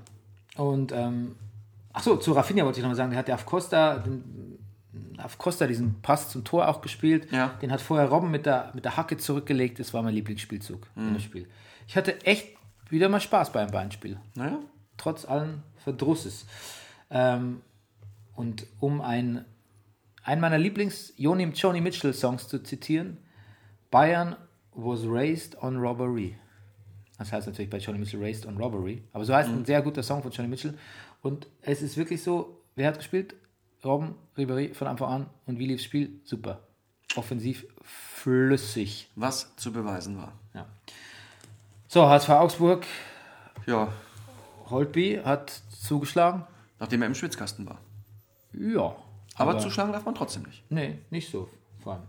C: Und, ähm, ach so, zu Rafinha wollte ich nochmal sagen, der hat ja auf Costa, den, auf Costa diesen Pass zum Tor auch gespielt.
A: Ja.
C: Den hat vorher Robben mit der, mit der Hacke zurückgelegt. Das war mein Lieblingsspielzug
A: Mhm.
C: in dem Spiel. Ich hatte echt wieder mal Spaß beim Beinspiel.
A: Naja,
C: Trotz allen Verdrusses. Ähm, und um ein, einen meiner Lieblings-Joni Joni Mitchell-Songs zu zitieren, Bayern was raised on robbery. Das heißt natürlich bei Johnny Mitchell Raised on Robbery. Aber so heißt ein sehr guter Song von Johnny Mitchell. Und es ist wirklich so, wer hat gespielt? Robben, Ribéry von Anfang an. Und wie lief das Spiel? Super. Offensiv flüssig.
A: was zu beweisen war.
C: Ja. So, HSV Augsburg,
A: Ja,
C: Holtby hat zugeschlagen.
A: nachdem er im Schwitzkasten war.
C: Ja.
A: Aber, zuschlagen darf man trotzdem nicht.
C: Nee, nicht so. Vor allem.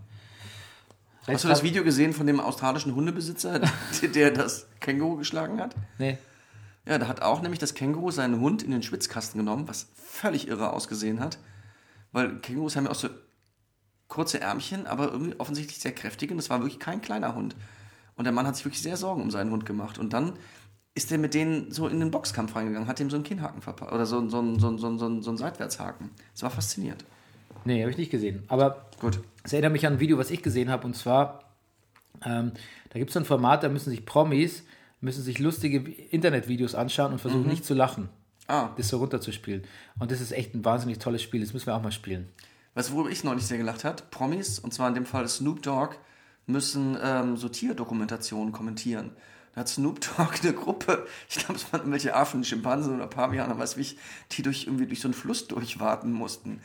A: Hast du das Video gesehen von dem australischen Hundebesitzer, der- das Känguru geschlagen hat?
C: Nee.
A: Ja, da hat auch nämlich das Känguru seinen Hund in den Schwitzkasten genommen, was völlig irre ausgesehen hat. Weil Kängurus haben ja auch so kurze Ärmchen, aber irgendwie offensichtlich sehr kräftig und es war wirklich kein kleiner Hund. Und der Mann hat sich wirklich sehr Sorgen um seinen Hund gemacht. Und dann ist er mit denen so in den Boxkampf reingegangen, hat ihm so einen Kinnhaken verpasst oder so, so, so, so, so, so, so einen Seitwärtshaken. Das war faszinierend.
C: Nee, habe ich nicht gesehen. Aber
A: Gut.
C: es erinnert mich an ein Video, was ich gesehen habe. Und zwar, ähm, da gibt es so ein Format, da müssen sich Promis, müssen sich lustige Internetvideos anschauen und versuchen nicht zu lachen.
A: Ah,
C: Das so runterzuspielen. Und das ist echt ein wahnsinnig tolles Spiel. Das müssen wir auch mal spielen.
A: Weißt du, worüber ich neulich sehr gelacht hat? Promis, und zwar in dem Fall Snoop Dogg, müssen ähm, so Tierdokumentationen kommentieren. Da hat Snoop Dogg eine Gruppe, ich glaube, es waren irgendwelche Affen, Schimpansen oder Pavianer, weiß ich, die durch, irgendwie durch so einen Fluss durchwarten mussten.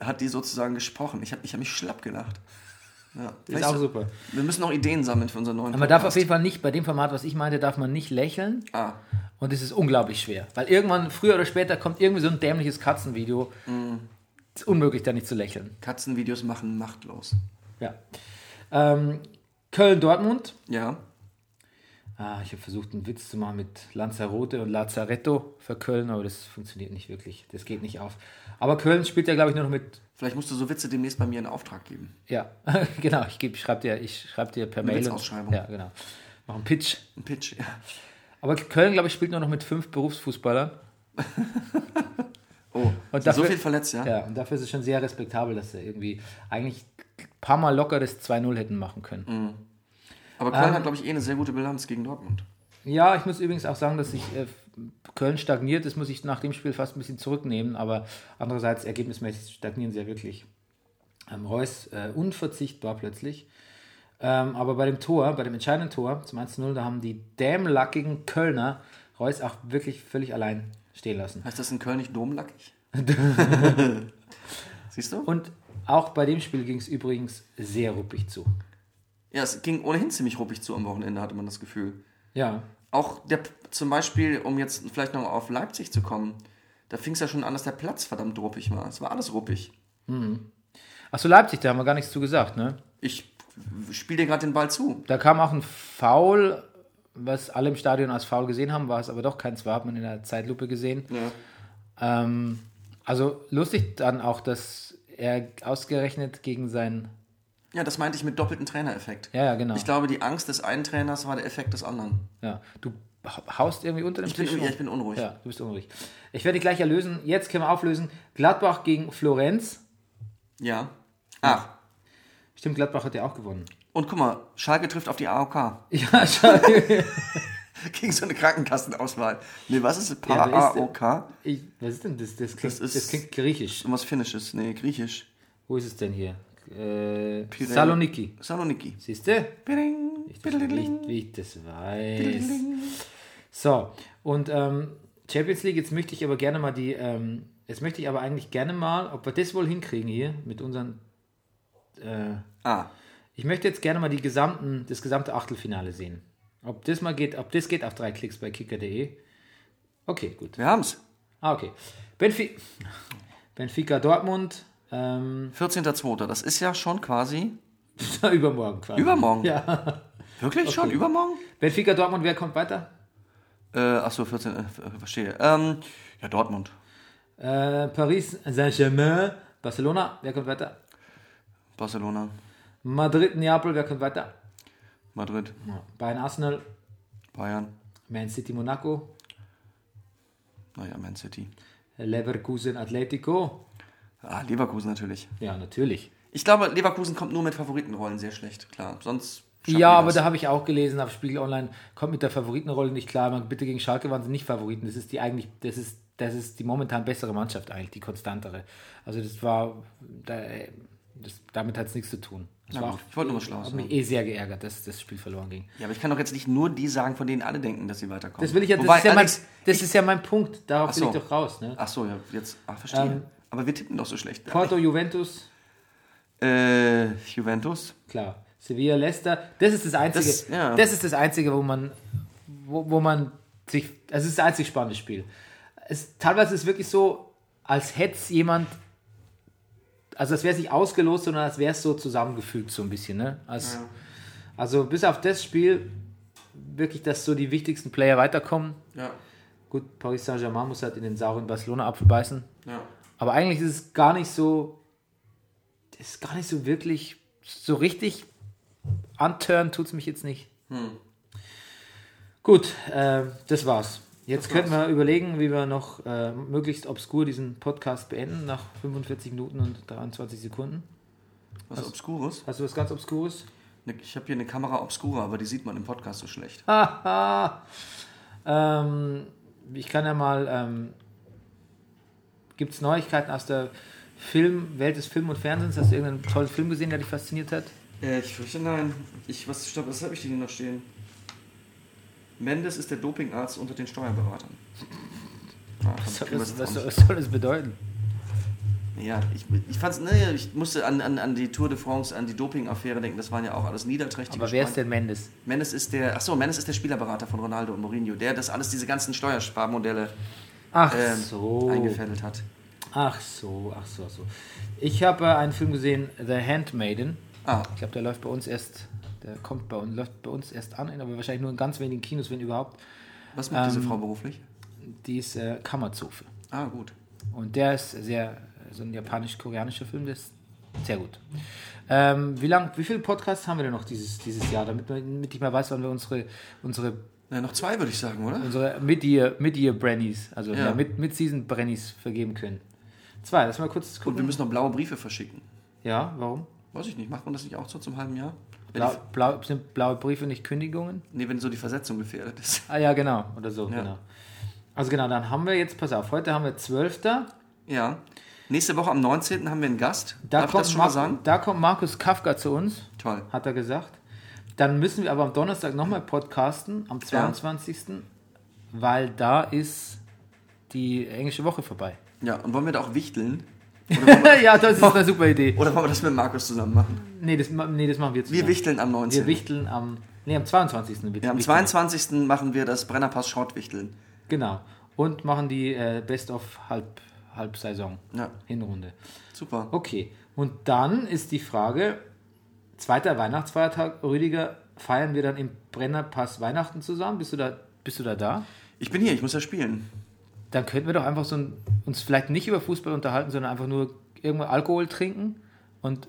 A: Hat die sozusagen gesprochen. Ich habe ich hab mich schlapp gelacht. Ja,
C: Ist auch super.
A: Wir müssen auch Ideen sammeln für unseren neuen
C: Aber man darf auf jeden Fall nicht, bei dem Format, was ich meinte, darf man nicht lächeln.
A: Ah,
C: Und es ist unglaublich schwer. Weil irgendwann, früher oder später, kommt irgendwie so ein dämliches Katzenvideo. Es ist unmöglich, da nicht zu lächeln.
A: Katzenvideos machen machtlos.
C: Ja. Ähm, Köln-Dortmund.
A: Ja,
C: Ah, ich habe versucht, einen Witz zu machen mit Lanzarote und Lazaretto für Köln, aber das funktioniert nicht wirklich. Das geht nicht auf. Aber Köln spielt ja, glaube ich, nur noch mit.
A: vielleicht musst du so Witze demnächst bei mir in Auftrag geben.
C: Ja, genau. Ich, geb- schreib dir, ich schreibe dir per Mail. Und,
A: Witzausschreibung.
C: ja, genau. Mach einen Pitch.
A: Ein Pitch, ja.
C: Aber Köln, glaube ich, spielt nur noch mit fünf Berufsfußballern.
A: Oh,
C: Und
A: sind so
C: dafür-
A: viel verletzt, ja?
C: Ja, und dafür ist es schon sehr respektabel, dass sie irgendwie eigentlich ein paar Mal locker das 2-0 hätten machen können.
A: Aber Köln
C: Ähm,
A: hat, glaube ich, eh eine sehr gute Bilanz gegen Dortmund.
C: Ja, ich muss übrigens auch sagen, dass sich äh, Köln stagniert. Das muss ich nach dem Spiel fast ein bisschen zurücknehmen, aber andererseits ergebnismäßig stagnieren sie ja wirklich. Ähm, Reus äh, unverzichtbar plötzlich. Ähm, aber bei dem Tor, bei dem entscheidenden Tor zum 1-0, da haben die dämlackigen Kölner Reus auch wirklich völlig allein stehen lassen.
A: Heißt das in Köln nicht domlackig? Siehst du?
C: Und auch bei dem Spiel ging es übrigens sehr ruppig zu.
A: Ja, es ging ohnehin ziemlich ruppig zu am Wochenende, hatte man das Gefühl.
C: Ja,
A: Auch der, zum Beispiel, um jetzt vielleicht noch auf Leipzig zu kommen, da fing es ja schon an, dass der Platz verdammt ruppig war. Es war alles ruppig.
C: Achso, Leipzig, da haben wir gar nichts zu gesagt, ne?
A: Ich spiele dir gerade den Ball zu.
C: Da kam auch ein Foul, was alle im Stadion als Foul gesehen haben, war es aber doch keins, war, hat man in der Zeitlupe gesehen.
A: Ja.
C: Ähm, also lustig dann auch, dass er ausgerechnet gegen sein.
A: Ja, das meinte ich mit doppelten Trainereffekt.
C: Ja, ja, genau.
A: Ich glaube, die Angst des einen Trainers war der Effekt des anderen.
C: Ja. Du haust irgendwie unter dem
A: Ich bin,
C: Tisch.
A: ja,
C: rum.
A: ich bin unruhig.
C: Ja, du bist unruhig. Ich werde dich gleich erlösen. Jetzt können wir auflösen. Gladbach gegen Florenz.
A: Ja. Ach,
C: Stimmt, Gladbach hat ja auch gewonnen.
A: und guck mal, Schalke trifft auf die AOK.
C: Ja, schade.
A: Gegen so eine Krankenkassenauswahl. Nee, was ist
C: Ja, denn-
A: PAOK?
C: Ich, was ist denn das? Das klingt,
A: Das
C: das,
A: ist-
C: klingt griechisch.
A: Irgendwas Finnisches. Nee, Griechisch.
C: Wo ist es denn hier? Äh. Saloniki.
A: Saloniki.
C: Siehst du? Ich wie ich das weiß. So, und ähm, Champions League, jetzt möchte ich aber gerne mal die, ähm, jetzt möchte ich aber eigentlich gerne mal, ob wir das wohl hinkriegen hier mit unseren, äh,
A: Ah,
C: ich möchte jetzt gerne mal die gesamten, das gesamte Achtelfinale sehen. Ob das mal geht, ob das geht auf drei Klicks bei kicker.de. Okay, gut.
A: wir haben's.
C: Ah, okay. Benfi Benfica Dortmund, ähm,
A: 14.02. Das ist ja schon quasi
C: übermorgen quasi.
A: übermorgen.
C: Ja.
A: Wirklich schon? Übermorgen?
C: Benfica Dortmund, wer kommt weiter?
A: Äh, achso, 14. Äh, verstehe. Ähm, ja, Dortmund.
C: Äh, Paris Saint-Germain, Barcelona, wer kommt weiter?
A: Barcelona.
C: Madrid, Neapel, wer kommt weiter?
A: Madrid.
C: Bayern, Arsenal,
A: Bayern.
C: Man City, Monaco,
A: Naja, Man City.
C: Leverkusen, Atletico.
A: Ah, Leverkusen natürlich.
C: Ja, natürlich.
A: Ich glaube, Leverkusen kommt nur mit Favoritenrollen sehr schlecht, klar. Sonst.
C: Ja, aber
A: das.
C: da habe ich auch gelesen auf Spiegel Online, kommt mit der Favoritenrolle nicht klar. Man, bitte gegen Schalke waren sie nicht Favoriten. Das ist die eigentlich, das ist, das ist die momentan bessere Mannschaft eigentlich, die konstantere. Also das war, da, das, damit hat es nichts zu tun. Das war
A: gut, ich wollte nur was Schlaues
C: Hat mich eh sehr geärgert, dass das Spiel verloren ging.
A: Ja, aber ich kann doch jetzt nicht nur die sagen, von denen alle denken, dass sie weiterkommen.
C: Das will ich ja, das,
A: Wobei,
C: ist, ja mein,
A: Alex,
C: das ist ja mein Punkt. Darauf
A: Ach
C: will
A: so.
C: ich doch raus. Ne?
A: Ach so, ja, jetzt. Ach, verstehe.
C: Ähm,
A: aber wir tippen doch so schlecht.
C: Porto, Juventus,
A: Äh, Juventus.
C: klar. Sevilla, Leicester, das ist das Einzige, das,
A: Das- ja.
C: ist das Einzige, wo man, wo, wo man sich, es ist das einzig spannende Spiel. Es, teilweise ist es wirklich so, als hätte es jemand, also als wäre es nicht ausgelost, sondern als wäre es so zusammengefügt so ein bisschen. Ne? Als,
A: Ja.
C: Also bis auf das Spiel wirklich, dass so die wichtigsten Player weiterkommen.
A: Ja,
C: Gut, Paris Saint-Germain muss halt in den sauren Barcelona-Apfel beißen.
A: ja.
C: Aber eigentlich ist es gar nicht so, ist gar nicht so wirklich, so richtig anturnen tut es mich jetzt nicht.
A: Hm.
C: Gut, äh, das war's. Jetzt könnten wir überlegen, wie wir noch äh, möglichst obskur diesen Podcast beenden nach 45 Minuten und 23 Sekunden.
A: Was Obskures?
C: Hast du was ganz Obskures?
A: Ne, Ich habe hier eine Kamera Obscura, aber die sieht man im Podcast so schlecht.
C: Ähm, ich kann ja mal. Ähm, Gibt es Neuigkeiten aus der Film, Welt des Film und Fernsehens? Hast du irgendeinen tollen Film gesehen, der dich fasziniert hat?
A: Äh, ich fürchte nein. Ich, was, stopp, was habe ich denn hier noch stehen? Mendes ist der Dopingarzt unter den Steuerberatern. Ah,
C: Was, was,
A: das
C: was, was soll das bedeuten?
A: Ja, ich, ich fand's, ne, ich musste an, an, an die Tour de France, an die Doping-Affäre denken, das waren ja auch alles niederträchtige
C: Aber wer ist
A: Spanien-
C: denn Mendes?
A: Mendes ist der, achso, Mendes ist der Spielerberater von Ronaldo und Mourinho, der das alles, diese ganzen Steuersparmodelle
C: Ach
A: ähm,
C: so.
A: eingefädelt hat.
C: Ach so, ach so, ach so. Ich habe äh, einen Film gesehen, The Handmaiden.
A: Ah,
C: Ich glaube, der läuft bei uns erst, der kommt bei uns, läuft bei uns erst an, aber wahrscheinlich nur in ganz wenigen Kinos, wenn überhaupt.
A: was macht diese
C: Ähm,
A: Frau beruflich?
C: Die ist äh, Kammerzofe.
A: Ah, gut.
C: Und der ist sehr, so ein japanisch-koreanischer Film, der ist sehr gut. Ähm, wie lang, wie viele Podcasts haben wir denn noch dieses, dieses Jahr, damit, man- damit ich mal weiß, wann wir unsere, unsere,
A: Na, noch zwei würde ich sagen, oder?
C: unsere Mid-Year Mid Brennies, also
A: Ja.
C: ja. Mid- Mid-Season Brennies vergeben können. Zwei, lass mal kurz
A: Und wir
C: gucken.
A: müssen noch blaue Briefe verschicken.
C: Ja, warum?
A: Weiß ich nicht, macht man das nicht auch so zum halben Jahr?
C: Blau, blau, sind blaue Briefe nicht Kündigungen?
A: nee, wenn so die Versetzung gefährdet ist.
C: Ah ja, genau, oder so,
A: Ja.
C: genau. Also genau, dann haben wir jetzt, pass auf, heute haben wir 12.
A: Ja. Nächste Woche am 19. haben wir einen Gast.
C: Da,
A: Darf ich das schon mal
C: Mar-
A: sagen?
C: da kommt Markus Kafka zu uns.
A: Toll.
C: hat er gesagt. Dann müssen wir aber am Donnerstag nochmal podcasten, am 22. Weil da ist die englische Woche vorbei.
A: Ja, und wollen wir da auch wichteln?
C: ja, das ist eine super Idee.
A: Oder wollen wir das mit Markus zusammen machen?
C: Nee, das, nee, das machen wir zusammen.
A: Wir wichteln am 19.
C: Wir wichteln am, nee, am 22. wichteln.
A: ja, am 22. machen wir das Brennerpass Schrottwichteln.
C: Genau. Und machen die äh, Best of Halb, Halbsaison,
A: Ja,
C: Hinrunde.
A: super.
C: Okay. Und dann ist die Frage, zweiter Weihnachtsfeiertag, Rüdiger, feiern wir dann im Brennerpass Weihnachten zusammen? Bist du da, bist du da da?
A: Ich bin hier, ich muss ja spielen.
C: dann könnten wir doch einfach so ein, uns vielleicht nicht über Fußball unterhalten, sondern einfach nur irgendwo Alkohol trinken und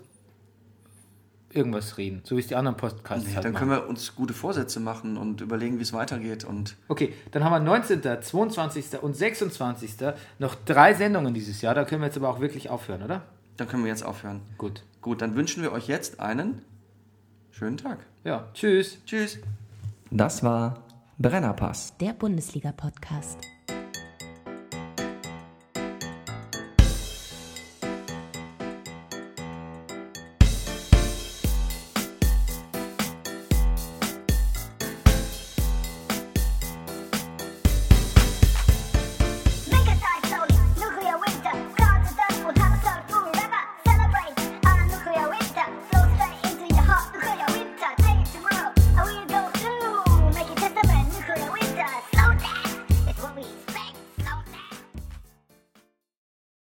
C: irgendwas reden, so wie es die anderen Podcasts
A: Nee,
C: halt
A: dann
C: machen.
A: können wir uns gute Vorsätze machen und überlegen, wie es weitergeht. Und
C: Okay, dann haben wir 19., 22. und 26. noch drei Sendungen dieses Jahr. Da können wir jetzt aber auch wirklich aufhören, oder?
A: Dann können wir jetzt aufhören.
C: Gut.
A: Gut, dann wünschen wir euch jetzt einen schönen Tag.
C: Ja, tschüss.
A: Tschüss.
B: Das war Brennerpass.
D: Der Bundesliga-Podcast.